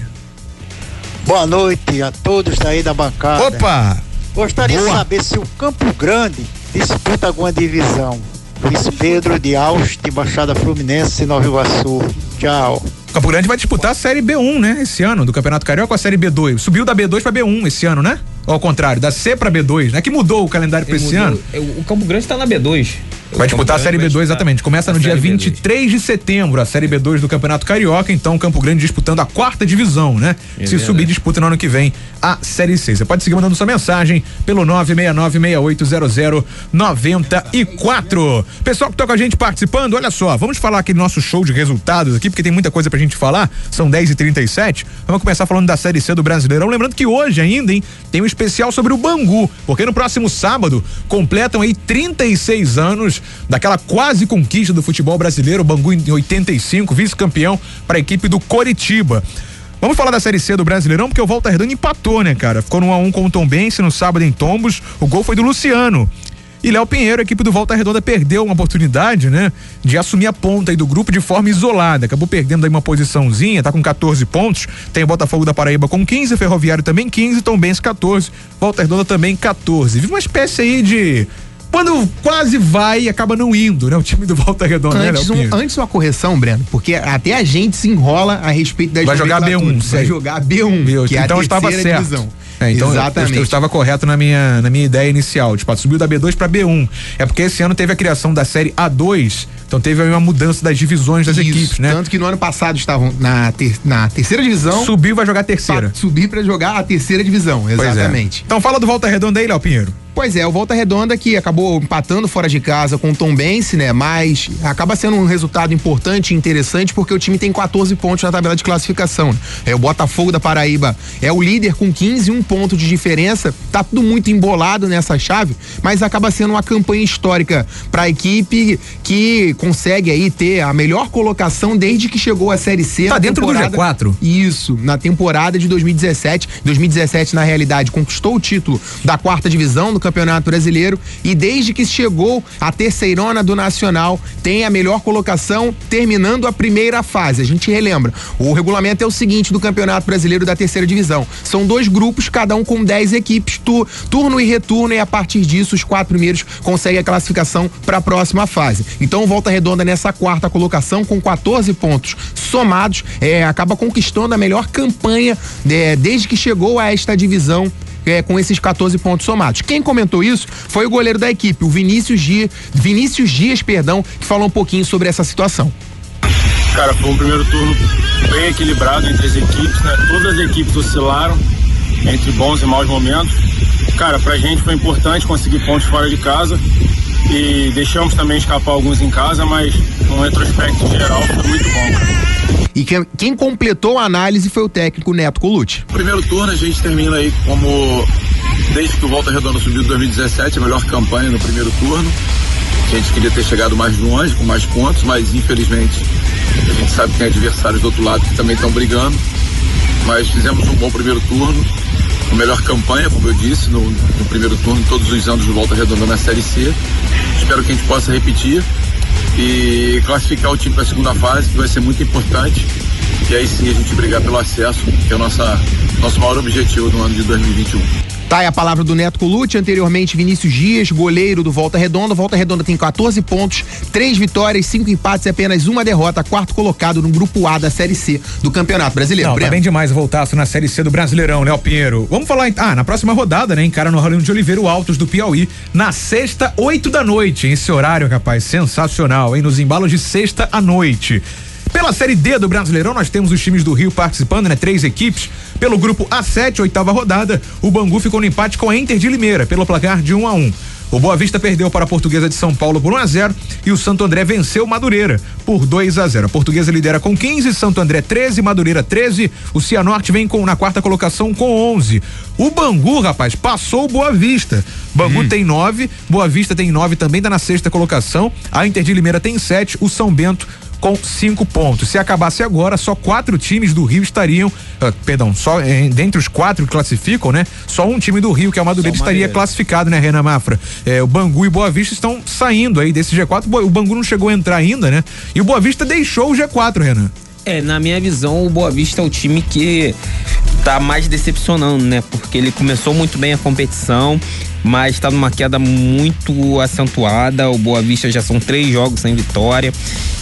Boa noite a todos aí da bancada. Opa! Gostaria Boa. de saber se o Campo Grande disputa alguma divisão. Luiz Pedro de Aoste, Baixada Fluminense, Nova Iguaçu. Tchau. Campo Grande vai disputar a Série B1, né? Esse ano, do Campeonato Carioca com a Série B2. Subiu da B2 pra B1 esse ano, né? Ou ao contrário, da C pra B2, né? Que mudou o calendário pra Ele esse ano. é, O Campo Grande tá na B2. Vai disputar a Série B2, exatamente. Começa no dia Série B2. 23 de setembro, a Série B2 do Campeonato Carioca. Então, Campo Grande disputando a quarta divisão, né? É Se verdade. subir, disputa no ano que vem a Série C. Você pode seguir mandando sua mensagem pelo 969-6800-94. Pessoal que tá com a gente participando, olha só, vamos falar aqui do nosso show de resultados aqui, porque tem muita coisa pra gente falar. São 10h37. Vamos começar falando da Série C do Brasileirão. Lembrando que hoje ainda, hein, tem um especial sobre o Bangu, porque no próximo sábado completam aí 36 anos daquela quase conquista do futebol brasileiro. Bangu em 85, vice-campeão para a equipe do Coritiba. Vamos falar da Série C do Brasileirão, porque o Volta Redonda empatou, né, cara? Ficou no 1 a 1 com o Tombense no sábado em Tombos. O gol foi do Luciano. E Léo Pinheiro, a equipe do Volta Redonda, perdeu uma oportunidade, né? De assumir a ponta aí do grupo de forma isolada. Acabou perdendo aí uma posiçãozinha, tá com 14 pontos. Tem o Botafogo da Paraíba com 15, Ferroviário também 15, Tombense 14, Volta Redonda também 14. Vive uma espécie aí de. Quando quase vai, acaba não indo, né? O time do Volta Redonda, né, Léo Antes, um- Pinheiro? antes uma correção, Breno, porque até a gente se enrola a respeito das Vai jogar B1, nomenclaturas. Vai jogar B1, Viu? que é então a estava certo. divisão. É, então Exatamente. Eu, eu estava correto na minha, na minha ideia inicial. Tipo, subiu da B2 para B1. É porque esse ano teve a criação da série A2, então teve aí uma mudança das divisões das Isso, equipes, né? Tanto que no ano passado estavam na, ter- na terceira divisão. Subiu vai jogar a terceira. Pra subir pra jogar a terceira divisão, é. exatamente. Então fala do Volta Redonda aí, Léo Pinheiro. Pois é, o Volta Redonda que acabou empatando fora de casa com o Tom Bense, né? Mas acaba sendo um resultado importante e interessante porque o time tem 14 pontos na tabela de classificação. É o Botafogo da Paraíba é o líder com 15, um ponto de diferença. Tá tudo muito embolado nessa chave, mas acaba sendo uma campanha histórica para a equipe que consegue aí ter a melhor colocação desde que chegou à Série C. Tá dentro do temporada- G4. Isso, na temporada de 2017. 2017, na realidade, conquistou o título da quarta divisão do Campeonato Brasileiro e desde que chegou à terceirona do Nacional, tem a melhor colocação terminando a primeira fase. A gente relembra. O regulamento é o seguinte do Campeonato Brasileiro da terceira divisão. São dois grupos, cada um com 10 equipes, tu- turno e retorno, e a partir disso, os quatro primeiros conseguem a classificação para a próxima fase. Então, volta redonda nessa quarta colocação com 14 pontos somados, é, acaba conquistando a melhor campanha é, desde que chegou a esta divisão é, com esses 14 pontos somados. Quem comentou isso foi o goleiro da equipe, o Vinícius Dias, Vinícius Dias, perdão, que falou um pouquinho sobre essa situação. Cara, foi um primeiro turno bem equilibrado entre as equipes, né? Todas as equipes oscilaram entre bons e maus momentos. Cara, pra gente foi importante conseguir pontos fora de casa e deixamos também escapar alguns em casa, mas no retrospecto geral foi muito bom. E quem, quem completou a análise foi o técnico Neto Colucci. Primeiro turno a gente termina aí como desde que o Volta Redonda subiu em 2017, a melhor campanha no primeiro turno. A gente queria ter chegado mais longe, com mais pontos, mas infelizmente a gente sabe que tem adversários do outro lado que também estão brigando. Mas fizemos um bom primeiro turno, a melhor campanha, como eu disse, no, no primeiro turno, todos os anos de volta redonda na Série C. Espero que a gente possa repetir e classificar o time para a segunda fase, que vai ser muito importante. E aí sim a gente brigar pelo acesso, que é o nossa, nosso maior objetivo no ano de 2021. Tá aí a palavra do Neto Colucci, anteriormente Vinícius Dias, goleiro do Volta Redonda. Volta Redonda tem 14 pontos, três vitórias, cinco empates e apenas uma derrota, quarto colocado no grupo A da Série C do Campeonato Brasileiro. Não, tá bem demais voltasse na Série C do Brasileirão, Léo Pinheiro. Vamos falar, em, ah, na próxima rodada, né, encara no Rolando de Oliveira o Altos do Piauí, na sexta, oito da noite. Esse horário, rapaz, sensacional, hein? Nos embalos de sexta à noite. Pela Série D do Brasileirão, nós temos os times do Rio participando, né? Três equipes. Pelo grupo A7, oitava rodada, o Bangu ficou no empate com a Inter de Limeira, pelo placar de 1 um a 1 um. O Boa Vista perdeu para a Portuguesa de São Paulo por 1 a 0 e o Santo André venceu Madureira por 2 a 0. A Portuguesa lidera com 15, Santo André 13, Madureira 13. O Cianorte vem com na quarta colocação com 11. O Bangu, rapaz, passou o Boa Vista. Bangu hum. tem 9, Boa Vista tem 9 também, tá na sexta colocação. A Inter de Limeira tem 7, o São Bento com cinco pontos. Se acabasse agora, só quatro times do Rio estariam, uh, perdão, só eh, dentre os quatro que classificam, né? Só um time do Rio, que é o Madureira, estaria classificado, né, Renan Mafra? É, o Bangu e Boa Vista estão saindo aí desse G4. O Bangu não chegou a entrar ainda, né? E o Boa Vista deixou o G4, Renan. É, na minha visão, o Boa Vista é o time que tá mais decepcionando, né? Porque ele começou muito bem a competição, mas está numa queda muito acentuada. O Boa Vista já são três jogos sem vitória.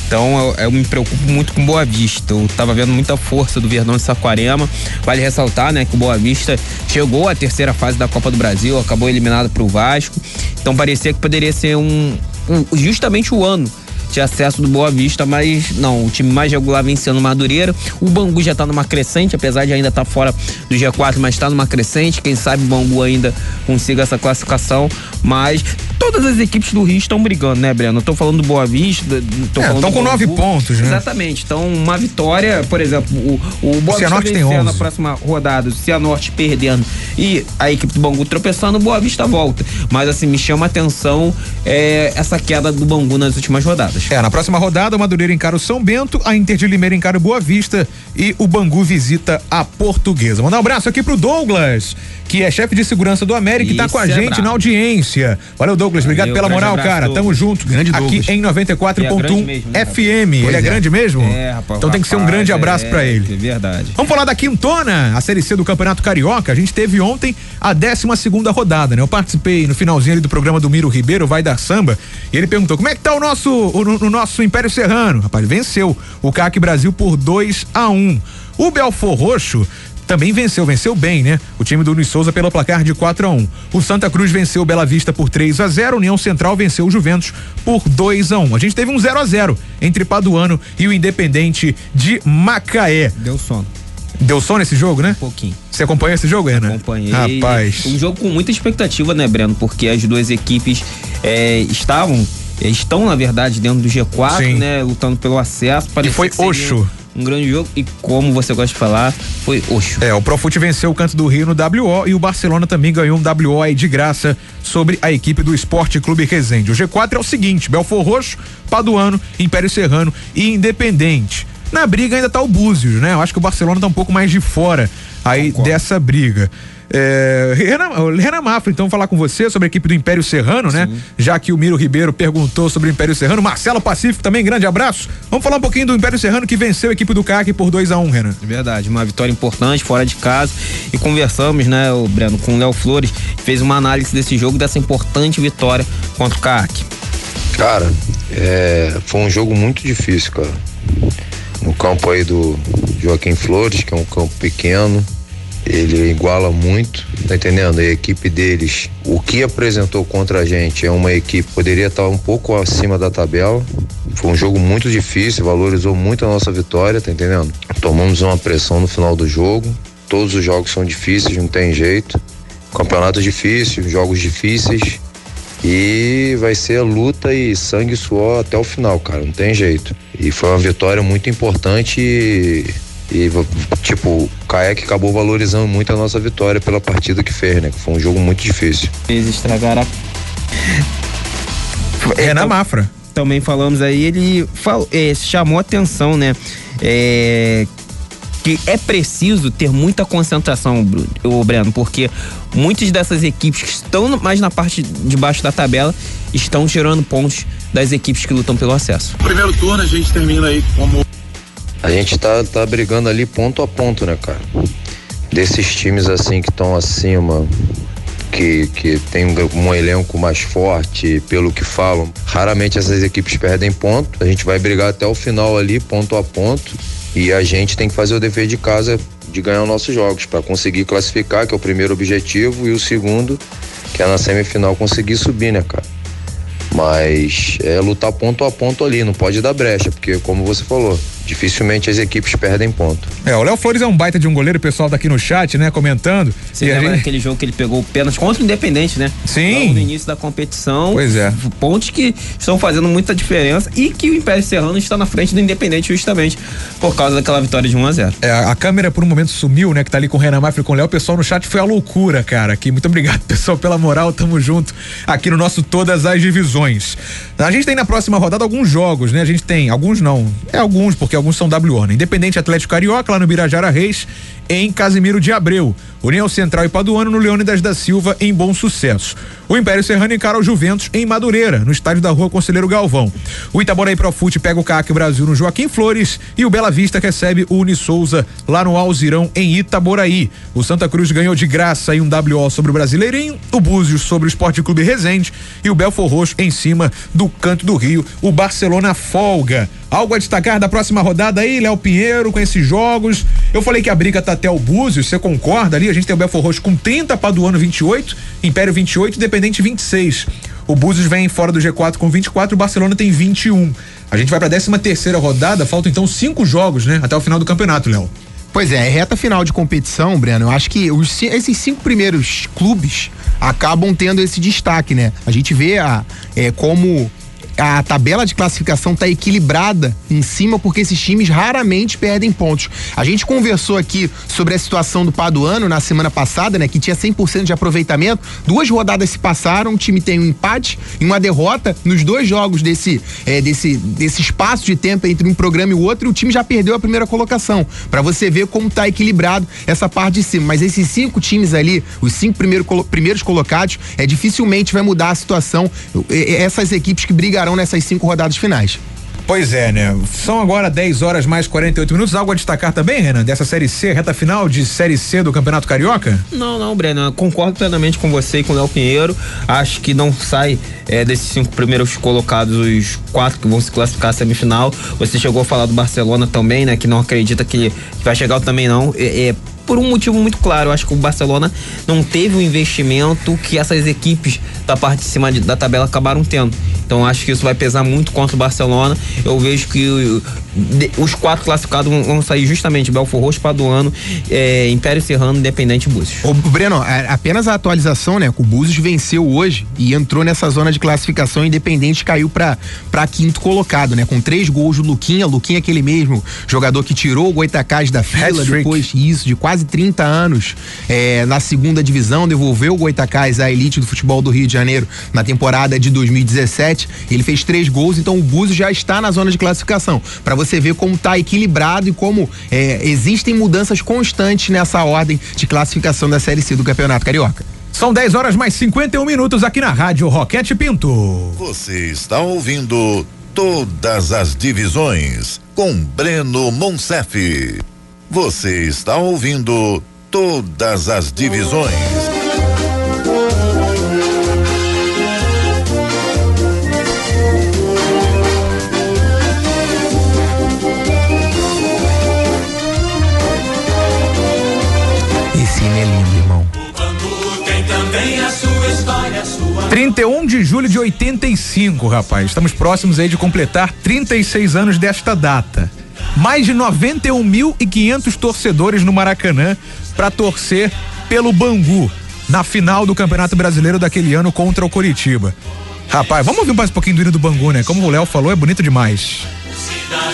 Então eu, eu, me preocupo muito com Boa Vista. Eu tava vendo muita força do Verdão de Saquarema. Vale ressaltar, né, que o Boa Vista chegou à terceira fase da Copa do Brasil, acabou eliminado pro Vasco. Então parecia que poderia ser um, um justamente o ano de acesso do Boa Vista, mas não, o time mais regular vem sendo Madureira. O Bangu já tá numa crescente, apesar de ainda estar tá fora do G4, mas tá numa crescente. Quem sabe o Bangu ainda consiga essa classificação, mas todas as equipes do Rio estão brigando, né, Breno? Eu tô falando do Boa Vista, tô é, falando Estão com nove pontos, né? Exatamente. Então, uma vitória, por exemplo, o, o Boa o Vista vencendo na próxima rodada, o Cianorte perdendo e a equipe do Bangu tropeçando, o Boa Vista volta. Mas assim, me chama a atenção é, essa queda do Bangu nas últimas rodadas. É, na próxima rodada, o Madureira encara o São Bento, a Inter de Limeira encara o Boa Vista e o Bangu visita a Portuguesa. Mandar um abraço aqui pro Douglas, que é chefe de segurança do América e tá com a é gente bravo. na audiência. Valeu, Douglas. Obrigado Valeu, pela moral, cara. Douglas. Tamo junto. Grande aqui Douglas. em 94.1 é FM. Ele é, é, grande mesmo? É, rapaz. Então tem que ser um grande abraço é, para ele. É verdade. Vamos falar da Quintona, a Série C do Campeonato Carioca. A gente teve ontem a 12 segunda rodada, né? Eu participei no finalzinho ali do programa do Miro Ribeiro, Vai Dar Samba, e ele perguntou: como é que tá o nosso, o, o nosso Império Serrano? Rapaz, venceu o CAC Brasil por 2 a 1 um. O Belfor Roxo também venceu, venceu bem, né? O time do Luiz Souza pelo placar de 4 a 1. O Santa Cruz venceu o Bela Vista por 3 a 0, União Central venceu o Juventus por 2 a 1. A gente teve um 0 a 0 entre Paduano e o Independente de Macaé. Deu sono. Deu sono esse jogo, né? Um pouquinho. Você acompanhou esse jogo, né? Acompanhei. Rapaz. Um jogo com muita expectativa, né, Breno? Porque as duas equipes é, estavam, estão, na verdade, dentro do G4, Sim. né? Lutando pelo acesso. E foi Oxo um grande jogo e como você gosta de falar, foi oxo. É, o Profute venceu o Canto do Rio no WO e o Barcelona também ganhou um WO aí de graça sobre a equipe do Esporte Clube Resende. O G4 é o seguinte: Belfor Roxo, Paduano, Império Serrano e Independente. Na briga ainda tá o Búzios, né? Eu acho que o Barcelona tá um pouco mais de fora aí Concordo. dessa briga. É, Renan, Renan Mafra, então, falar com você sobre a equipe do Império Serrano, né? Sim. né? Já que o Miro Ribeiro perguntou sobre o Império Serrano. Marcelo Pacífico também, grande abraço. Vamos falar um pouquinho do Império Serrano que venceu a equipe do CAC por 2 a 1 um, Renan. Verdade, uma vitória importante fora de casa. E conversamos, né, o Breno, com o Léo Flores, fez uma análise desse jogo, dessa importante vitória contra o CAC. Cara, é, foi um jogo muito difícil, cara. No campo aí do Joaquim Flores, que é um campo pequeno ele iguala muito, tá entendendo? A equipe deles, o que apresentou contra a gente é uma equipe poderia estar um pouco acima da tabela. Foi um jogo muito difícil, valorizou muito a nossa vitória, tá entendendo? Tomamos uma pressão no final do jogo. Todos os jogos são difíceis, não tem jeito. Campeonato difícil, jogos difíceis. E vai ser luta e sangue e suor até o final, cara, não tem jeito. E foi uma vitória muito importante e, e tipo, o Kayak acabou valorizando muito a nossa vitória pela partida que fez, né? Foi um jogo muito difícil. Eles estragaram a. É na Mafra. Também falamos aí, ele falou, é, chamou atenção, né? É, que é preciso ter muita concentração, o Breno, porque muitas dessas equipes que estão mais na parte de baixo da tabela estão tirando pontos das equipes que lutam pelo acesso. Primeiro turno a gente termina aí como a gente tá, tá brigando ali ponto a ponto, né, cara? Desses times assim que estão acima, que, que tem um, um, elenco mais forte, pelo que falam, raramente essas equipes perdem ponto. A gente vai brigar até o final ali, ponto a ponto. E a gente tem que fazer o dever de casa de ganhar os nossos jogos para conseguir classificar, que é o primeiro objetivo, e o segundo, que é na semifinal conseguir subir, né, cara? Mas é lutar ponto a ponto ali, não pode dar brecha, porque como você falou, dificilmente as equipes perdem ponto. É, o Léo Flores é um baita de um goleiro, o pessoal tá aqui no chat, né, comentando. Você lembra gente... daquele jogo que ele pegou pênalti contra o Independente, né? Sim. Logo no início da competição. Pois é. Pontos que estão fazendo muita diferença e que o Império Serrano está na frente do Independente justamente por causa daquela vitória de 1 a 0 É, a câmera por um momento sumiu, né, que tá ali com o Renan Mafra e com o Léo, o pessoal no chat foi a loucura, cara, aqui. Muito obrigado, pessoal, pela moral, tamo junto aqui no nosso Todas as Divisões. A gente tem na próxima rodada alguns jogos, né? A gente tem, alguns não, é alguns, porque alguns são né? Independente Atlético Carioca, lá no Birajara Reis, em Casimiro de Abreu. União Central e Paduano no Leônidas da Silva, em Bom Sucesso. O Império Serrano encara o Juventus em Madureira, no estádio da Rua Conselheiro Galvão. O Itaboraí Profute pega o CAC Brasil no Joaquim Flores e o Bela Vista recebe o Unisouza lá no Alzirão, em Itaboraí. O Santa Cruz ganhou de graça aí um WO sobre o Brasileirinho, o Búzios sobre o Esporte Clube Resende e o Belfor Roxo em cima do Canto do Rio. O Barcelona folga. Algo a destacar da próxima rodada aí, Léo Pinheiro, com esses jogos. Eu falei que a briga tá até o Búzios, você concorda ali? A gente tem o Belfor Roxo com 30, Paduano 28, Império 28, Independente 26. O Búzios vem fora do G4 com 24, o Barcelona tem 21. A gente vai pra 13 terceira rodada, faltam então cinco jogos, né? Até o final do campeonato, Léo. Pois é, reta final de competição, Breno. Eu acho que os, esses cinco primeiros clubes acabam tendo esse destaque, né? A gente vê a, é, como a tabela de classificação está equilibrada em cima porque esses times raramente perdem pontos. A gente conversou aqui sobre a situação do Paduano na semana passada, né, que tinha 100% de aproveitamento. Duas rodadas se passaram, o time tem um empate e uma derrota nos dois jogos desse é, desse desse espaço de tempo entre um programa e o outro, e o time já perdeu a primeira colocação. Para você ver como está equilibrado essa parte de cima. Mas esses cinco times ali, os cinco primeiro, primeiros colocados, é dificilmente vai mudar a situação. Essas equipes que brigarão nessas cinco rodadas finais. Pois é, né? São agora 10 horas mais 48 minutos. Algo a destacar também, Renan, dessa Série C, reta final de Série C do Campeonato Carioca? Não, não, Breno. Eu concordo plenamente com você e com o Léo Pinheiro. Acho que não sai é, desses cinco primeiros colocados os quatro que vão se classificar à semifinal. Você chegou a falar do Barcelona também, né? Que não acredita que vai chegar também não. É, é por um motivo muito claro. Eu acho que o Barcelona não teve o investimento que essas equipes da parte de cima de, da tabela acabaram tendo. Então acho que isso vai pesar muito contra o Barcelona. Eu vejo que de, os quatro classificados vão, vão, sair justamente Belfor Roxo, Paduano, é, Império Serrano, Independente e Búzios. Ô, Breno, apenas a atualização, né? O Búzios venceu hoje e entrou nessa zona de classificação. Independente caiu para quinto colocado, né? Com três gols do Luquinha. Luquinha é aquele mesmo jogador que tirou o Goitacás da fila depois isso de quase 30 anos é, na segunda divisão, devolveu o Goitacás à elite do futebol do Rio de Janeiro na temporada de 2017 ele fez três gols, então o Búzios já está na zona de classificação. Para você ver como está equilibrado e como é, existem mudanças constantes nessa ordem de classificação da Série C do Campeonato Carioca. São 10 horas mais 51 minutos aqui na Rádio Roquete Pinto. Você está ouvindo Todas as Divisões com Breno Monsef. Você está ouvindo todas as divisões. Esse é lindo, irmão. 31 de julho de 85, rapaz. Estamos próximos aí de completar 36 anos desta data. Mais de 91.500 torcedores no Maracanã para torcer pelo Bangu na final do Campeonato Brasileiro daquele ano contra o Coritiba. Rapaz, vamos ouvir mais um pouquinho do hino do Bangu, né? Como o Léo falou, é bonito demais.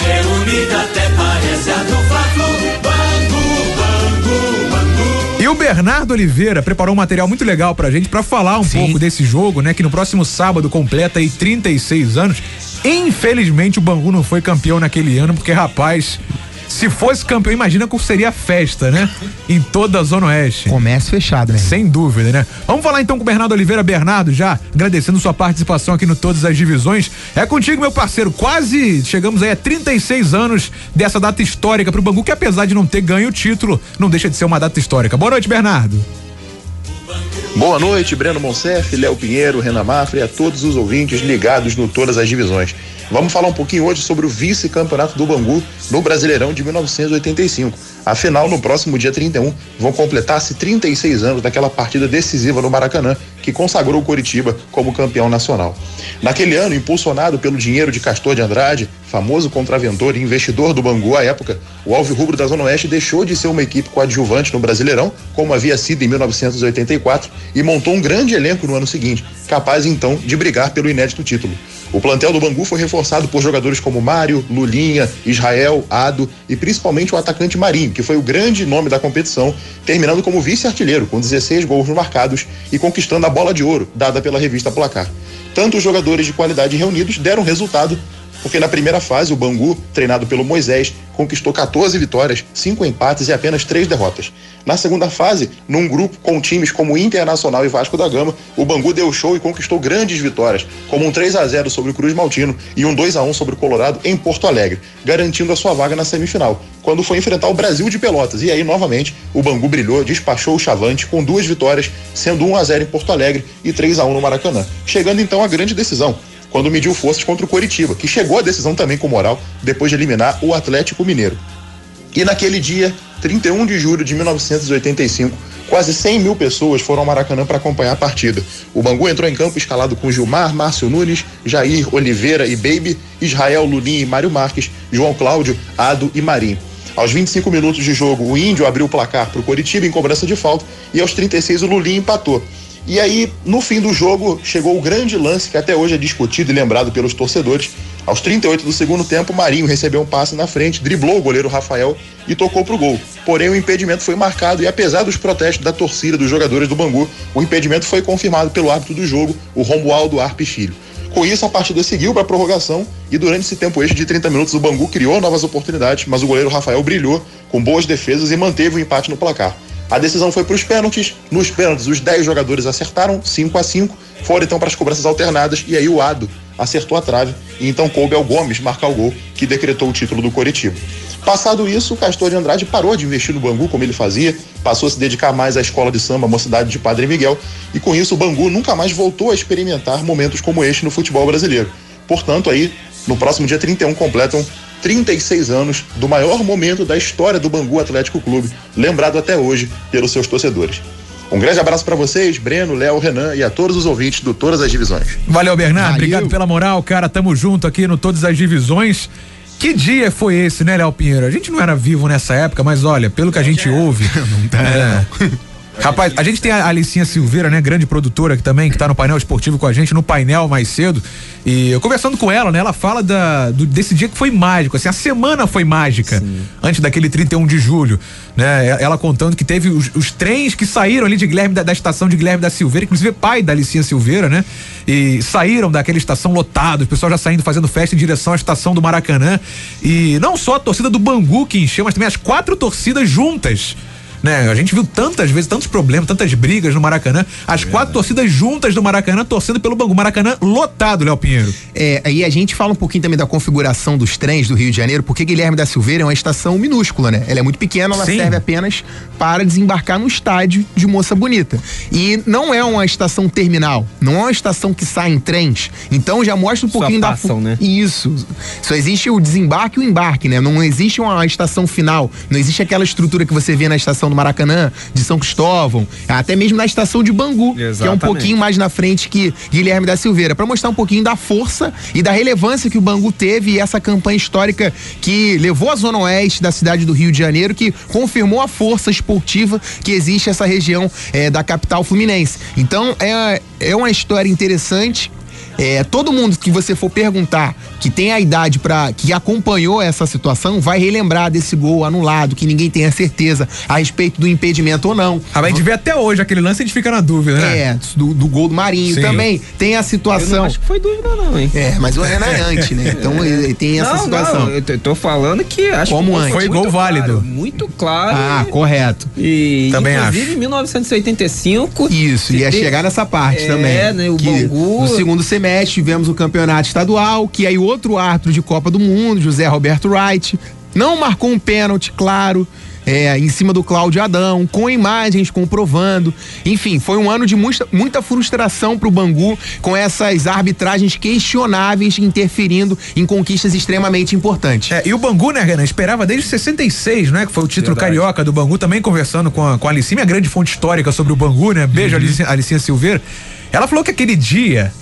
reunida até parece a do E o Bernardo Oliveira preparou um material muito legal pra gente para falar um Sim. pouco desse jogo, né? Que no próximo sábado completa aí 36 anos. Infelizmente o Bangu não foi campeão naquele ano, porque rapaz, se fosse campeão, imagina como seria a festa, né? Em toda a Zona Oeste. Comércio fechado, né? Sem dúvida, né? Vamos falar então com o Bernardo Oliveira. Bernardo, já agradecendo sua participação aqui no Todas as Divisões. É contigo, meu parceiro. Quase chegamos aí a 36 anos dessa data histórica pro Bangu, que apesar de não ter ganho o título, não deixa de ser uma data histórica. Boa noite, Bernardo. Boa noite, Breno Monsef, Léo Pinheiro, Renan Mafra e a todos os ouvintes ligados no Todas as Divisões. Vamos falar um pouquinho hoje sobre o vice-campeonato do Bangu no Brasileirão de 1985. Afinal, no próximo dia 31, vão completar-se 36 anos daquela partida decisiva no Maracanã, que consagrou o Coritiba como campeão nacional. Naquele ano, impulsionado pelo dinheiro de Castor de Andrade, famoso contraventor e investidor do Bangu à época, o Alvirrubro da Zona Oeste deixou de ser uma equipe coadjuvante no Brasileirão, como havia sido em 1984, e montou um grande elenco no ano seguinte, capaz então de brigar pelo inédito título. O plantel do Bangu foi reforçado por jogadores como Mário, Lulinha, Israel, Ado e principalmente o atacante Marinho, que foi o grande nome da competição, terminando como vice-artilheiro, com 16 gols marcados e conquistando a bola de ouro dada pela revista Placar. Tanto os jogadores de qualidade reunidos deram resultado porque na primeira fase o Bangu, treinado pelo Moisés, conquistou 14 vitórias, 5 empates e apenas 3 derrotas. Na segunda fase, num grupo com times como Internacional e Vasco da Gama, o Bangu deu show e conquistou grandes vitórias, como um 3 a 0 sobre o Cruz Maltino e um 2 a 1 sobre o Colorado em Porto Alegre, garantindo a sua vaga na semifinal, quando foi enfrentar o Brasil de Pelotas. E aí, novamente, o Bangu brilhou, despachou o Chavante com duas vitórias, sendo 1 a 0 em Porto Alegre e 3 a 1 no Maracanã. Chegando então à grande decisão, quando mediu forças contra o Coritiba, que chegou à decisão também com moral depois de eliminar o Atlético Mineiro. E naquele dia, 31 de julho de 1985, quase 100 mil pessoas foram ao Maracanã para acompanhar a partida. O Bangu entrou em campo escalado com Gilmar, Márcio Nunes, Jair, Oliveira e Baby, Israel, Lunin e Mário Marques, João Cláudio, Ado e Marinho. Aos 25 minutos de jogo, o Índio abriu o placar para o Coritiba em cobrança de falta e aos 36 o Lulinha empatou. E aí, no fim do jogo, chegou o grande lance que até hoje é discutido e lembrado pelos torcedores. Aos 38 do segundo tempo, Marinho recebeu um passe na frente, driblou o goleiro Rafael e tocou pro gol. Porém, o impedimento foi marcado e apesar dos protestos da torcida dos jogadores do Bangu, o impedimento foi confirmado pelo árbitro do jogo, o Romualdo Arpe Filho. Com isso, a partida seguiu para a prorrogação e durante esse tempo extra de 30 minutos, o Bangu criou novas oportunidades, mas o goleiro Rafael brilhou com boas defesas e manteve o empate no placar. A decisão foi para os pênaltis. Nos pênaltis, os 10 jogadores acertaram, 5 a 5 Foram então para as cobranças alternadas e aí o Ado acertou a trave e então coube ao Gomes marcar o gol que decretou o título do Coritiba. Passado isso, o Castor de Andrade parou de investir no Bangu como ele fazia, passou a se dedicar mais à escola de samba, mocidade de Padre Miguel, e com isso o Bangu nunca mais voltou a experimentar momentos como este no futebol brasileiro. Portanto, aí, no próximo dia 31 completam 36 anos do maior momento da história do Bangu Atlético Clube, lembrado até hoje pelos seus torcedores. Um grande abraço para vocês, Breno, Léo, Renan e a todos os ouvintes do Todas as Divisões. Valeu, Bernardo. Valeu. Obrigado pela moral, cara. Tamo junto aqui no Todas as Divisões. Que dia foi esse, né, Léo Pinheiro? A gente não era vivo nessa época, mas olha, pelo que a gente ouve. não tá, é, Rapaz, a gente tem a Alicinha Silveira, né? Grande produtora aqui também, que tá no painel esportivo com a gente, no painel mais cedo. E eu conversando com ela, né? Ela fala da, do, desse dia que foi mágico, assim, a semana foi mágica, Sim. antes daquele 31 de julho, né? Ela contando que teve os, os trens que saíram ali de Guilherme, da, da, estação de Guilherme da Silveira, inclusive pai da Alicinha Silveira, né? E saíram daquela estação lotado, o pessoal já saindo fazendo festa em direção à estação do Maracanã. E não só a torcida do Bangu que encheu, mas também as quatro torcidas juntas né? A gente viu tantas vezes, tantos problemas, tantas brigas no Maracanã. As é quatro torcidas juntas do Maracanã torcendo pelo Bangu. Maracanã lotado, Léo Pinheiro. É, aí a gente fala um pouquinho também da configuração dos trens do Rio de Janeiro, porque Guilherme da Silveira é uma estação minúscula, né? Ela é muito pequena, ela Sim. serve apenas para desembarcar no estádio de Moça Bonita. E não é uma estação terminal, não é uma estação que sai em trens. Então já mostra um Só pouquinho passam, da. Né? Isso. Só existe o desembarque e o embarque, né? Não existe uma estação final. Não existe aquela estrutura que você vê na estação do Maracanã, de São Cristóvão, até mesmo na estação de Bangu, Exatamente. que é um pouquinho mais na frente que Guilherme da Silveira, para mostrar um pouquinho da força e da relevância que o Bangu teve e essa campanha histórica que levou a zona oeste da cidade do Rio de Janeiro, que confirmou a força esportiva que existe essa região é, da capital fluminense. Então é, é uma história interessante é, todo mundo que você for perguntar que tem a idade para que acompanhou essa situação vai relembrar desse gol anulado, que ninguém tem a certeza a respeito do impedimento ou não. Ah, a gente vê até hoje aquele lance, a gente fica na dúvida, né? É, do, do gol do Marinho Sim. também. Tem a situação. Eu acho que foi dúvida, não, hein? É, mas o Renan é antes, né? Então ele tem essa não, situação. Não, eu tô falando que acho Como que antes. foi gol válido. Claro, muito claro. Ah, correto. E também inclusive acho. em 1985. Isso, ia chegar nessa parte é, também. É, né? O Bangu. No segundo semestre tivemos o campeonato estadual, que aí outro árbitro de Copa do Mundo, José Roberto Wright, não marcou um pênalti, claro. É, em cima do Cláudio Adão, com imagens comprovando. Enfim, foi um ano de muita, muita frustração pro Bangu com essas arbitragens questionáveis interferindo em conquistas extremamente importantes. É, e o Bangu, né, Renan, esperava desde 66, né, que foi o título Verdade. carioca do Bangu, também conversando com a, com a Alicinha, a grande fonte histórica sobre o Bangu, né? Beijo, uhum. Alicinha, Alicinha Silveira. Ela falou que aquele dia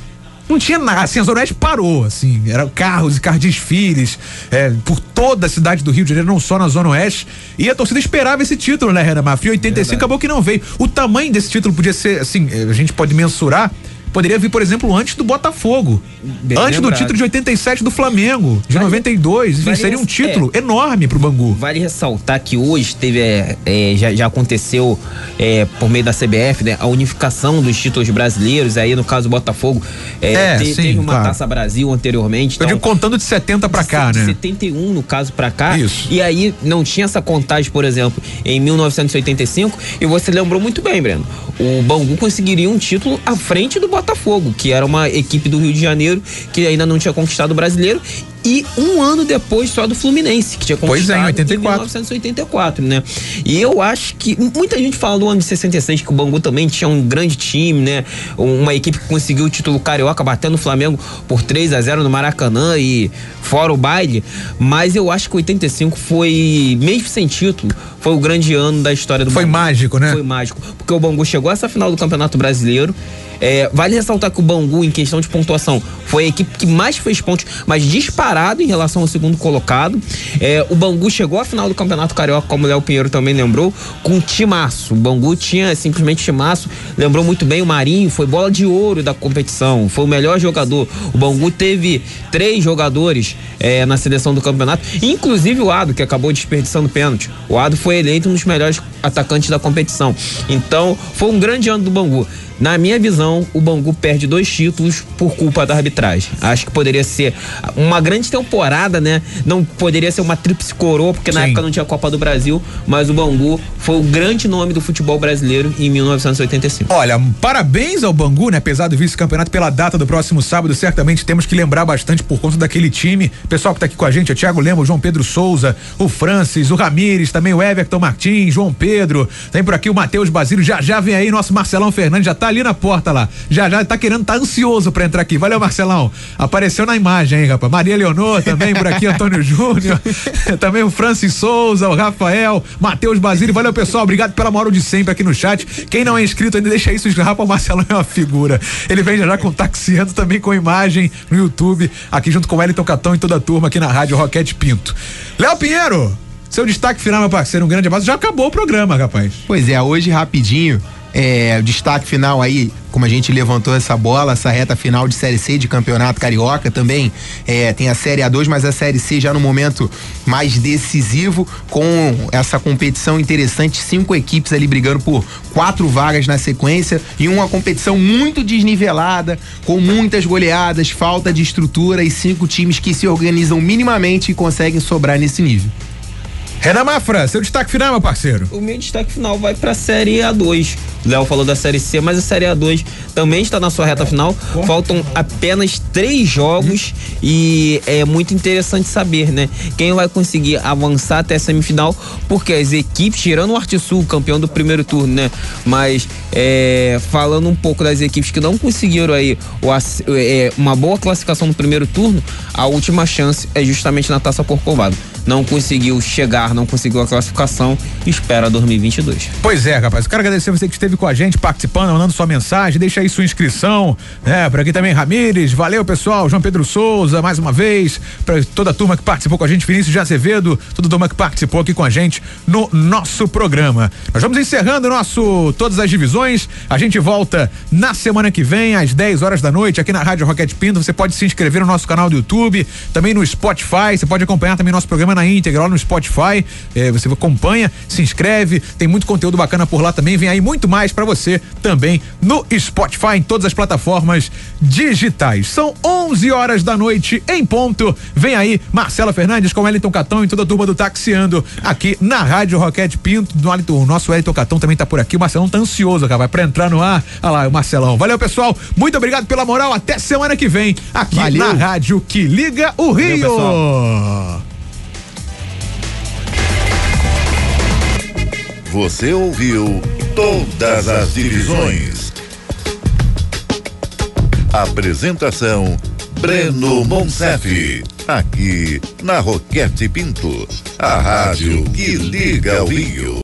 não tinha nada, assim, a Zona Oeste parou, assim, eram carros e carros de desfiles é, por toda a cidade do Rio de Janeiro, não só na Zona Oeste, e a torcida esperava esse título, né, Renan Mafia? 85 Verdade. acabou que não veio. O tamanho desse título podia ser, assim, a gente pode mensurar Poderia vir, por exemplo, antes do Botafogo. Bem antes lembrado. do título de 87 do Flamengo, de vale, 92. Enfim, vale seria um título é, enorme pro Bangu. Vale ressaltar que hoje teve, é, é, já, já aconteceu é, por meio da CBF, né, a unificação dos títulos brasileiros. Aí, no caso do Botafogo, é, é, te, sim, teve uma claro. Taça Brasil anteriormente. Então, Eu digo contando de 70 para cá, né? 71, no caso, para cá. Isso. E aí não tinha essa contagem, por exemplo, em 1985. E você lembrou muito bem, Breno. O Bangu conseguiria um título à frente do Botafogo. Botafogo, que era uma equipe do Rio de Janeiro que ainda não tinha conquistado o brasileiro e um ano depois só do Fluminense, que tinha conquistado pois é, em 84. em 1984, né? E eu acho que muita gente fala do ano de 66 que o Bangu também tinha um grande time, né? Uma equipe que conseguiu o título carioca batendo o Flamengo por 3 a 0 no Maracanã e fora o baile, mas eu acho que 85 foi mesmo sem título, foi o grande ano da história do Foi Bangu. mágico, né? Foi mágico, porque o Bangu chegou a essa final do Campeonato Brasileiro é, vale ressaltar que o Bangu, em questão de pontuação, foi a equipe que mais fez pontos, mas disparado em relação ao segundo colocado. É, o Bangu chegou à final do Campeonato Carioca, como o Léo Pinheiro também lembrou, com timaço. O Bangu tinha simplesmente timaço, lembrou muito bem o Marinho, foi bola de ouro da competição, foi o melhor jogador. O Bangu teve três jogadores é, na seleção do campeonato, inclusive o Ado, que acabou desperdiçando pênalti. O Ado foi eleito um dos melhores atacantes da competição. Então, foi um grande ano do Bangu. Na minha visão, o Bangu perde dois títulos por culpa da arbitragem. Acho que poderia ser uma grande temporada, né? Não poderia ser uma tríplice coroa, porque Sim. na época não tinha Copa do Brasil, mas o Bangu foi o grande nome do futebol brasileiro em 1985. Olha, parabéns ao Bangu, né? Apesar do vice-campeonato pela data do próximo sábado, certamente temos que lembrar bastante por conta daquele time. Pessoal que tá aqui com a gente, é o Thiago Lema, o João Pedro Souza, o Francis, o Ramires, também o Everton Martins, João Pedro, tem por aqui o Matheus Basílio, já já vem aí nosso Marcelão Fernandes, já tá tá ali na porta lá. Já já tá querendo, tá ansioso pra entrar aqui. Valeu, Marcelão. Apareceu na imagem aí, rapaz. Maria Leonor também por aqui, Antônio Júnior. também o Francis Souza, o Rafael, Matheus Basílio. Valeu, pessoal. Obrigado pela moral de sempre aqui no chat. Quem não é inscrito ainda, deixa isso. Rapaz, o Marcelão é uma figura. Ele vem já já com taxiando também com imagem no YouTube, aqui junto com o Wellington Catão e toda a turma aqui na Rádio Roquete Pinto. Léo Pinheiro, seu destaque final, meu parceiro, um grande abraço. Já acabou o programa, rapaz. Pois é, hoje rapidinho. É, destaque final aí, como a gente levantou essa bola, essa reta final de Série C de Campeonato Carioca também. É, tem a Série A2, mas a Série C já no momento mais decisivo, com essa competição interessante, cinco equipes ali brigando por quatro vagas na sequência e uma competição muito desnivelada, com muitas goleadas, falta de estrutura e cinco times que se organizam minimamente e conseguem sobrar nesse nível. Renan Mafra, seu destaque final, meu parceiro. O meu destaque final vai para a Série A2. Léo falou da Série C, mas a Série A2 também está na sua reta final. Faltam apenas três jogos e é muito interessante saber, né? Quem vai conseguir avançar até a semifinal, porque as equipes, tirando o Arte Sul, campeão do primeiro turno, né? Mas é, falando um pouco das equipes que não conseguiram aí o, é, uma boa classificação no primeiro turno, a última chance é justamente na Taça Corcovado. Não conseguiu chegar, não conseguiu a classificação, espera 2022. Pois é, rapaz. Quero agradecer você que esteve com a gente participando, mandando sua mensagem, deixa aí sua inscrição, né? Por aqui também Ramires, valeu pessoal, João Pedro Souza, mais uma vez, para toda a turma que participou com a gente, Vinícius de Azevedo, toda a turma que participou aqui com a gente no nosso programa. Nós vamos encerrando nosso todas as divisões. A gente volta na semana que vem às 10 horas da noite aqui na Rádio Roquete Pinto. Você pode se inscrever no nosso canal do YouTube, também no Spotify. Você pode acompanhar também nosso programa na íntegra lá no Spotify. É, você acompanha, se inscreve, tem muito conteúdo bacana por lá também. Vem aí muito mais para você também no Spotify, em todas as plataformas digitais. São 11 horas da noite em ponto. Vem aí Marcela Fernandes com Wellington Catão e toda a turma do Taxiando aqui na Rádio Roquete Pinto. O nosso Wellington Catão também tá por aqui. O Marcelão tá ansioso, cara, vai pra entrar no ar. Olha lá, o Marcelão. Valeu, pessoal. Muito obrigado pela moral. Até semana que vem aqui Valeu. na Rádio que liga o Rio. Valeu, Você ouviu todas as divisões. Apresentação Breno Monsef. Aqui na Roquete Pinto, a rádio que liga o Rio.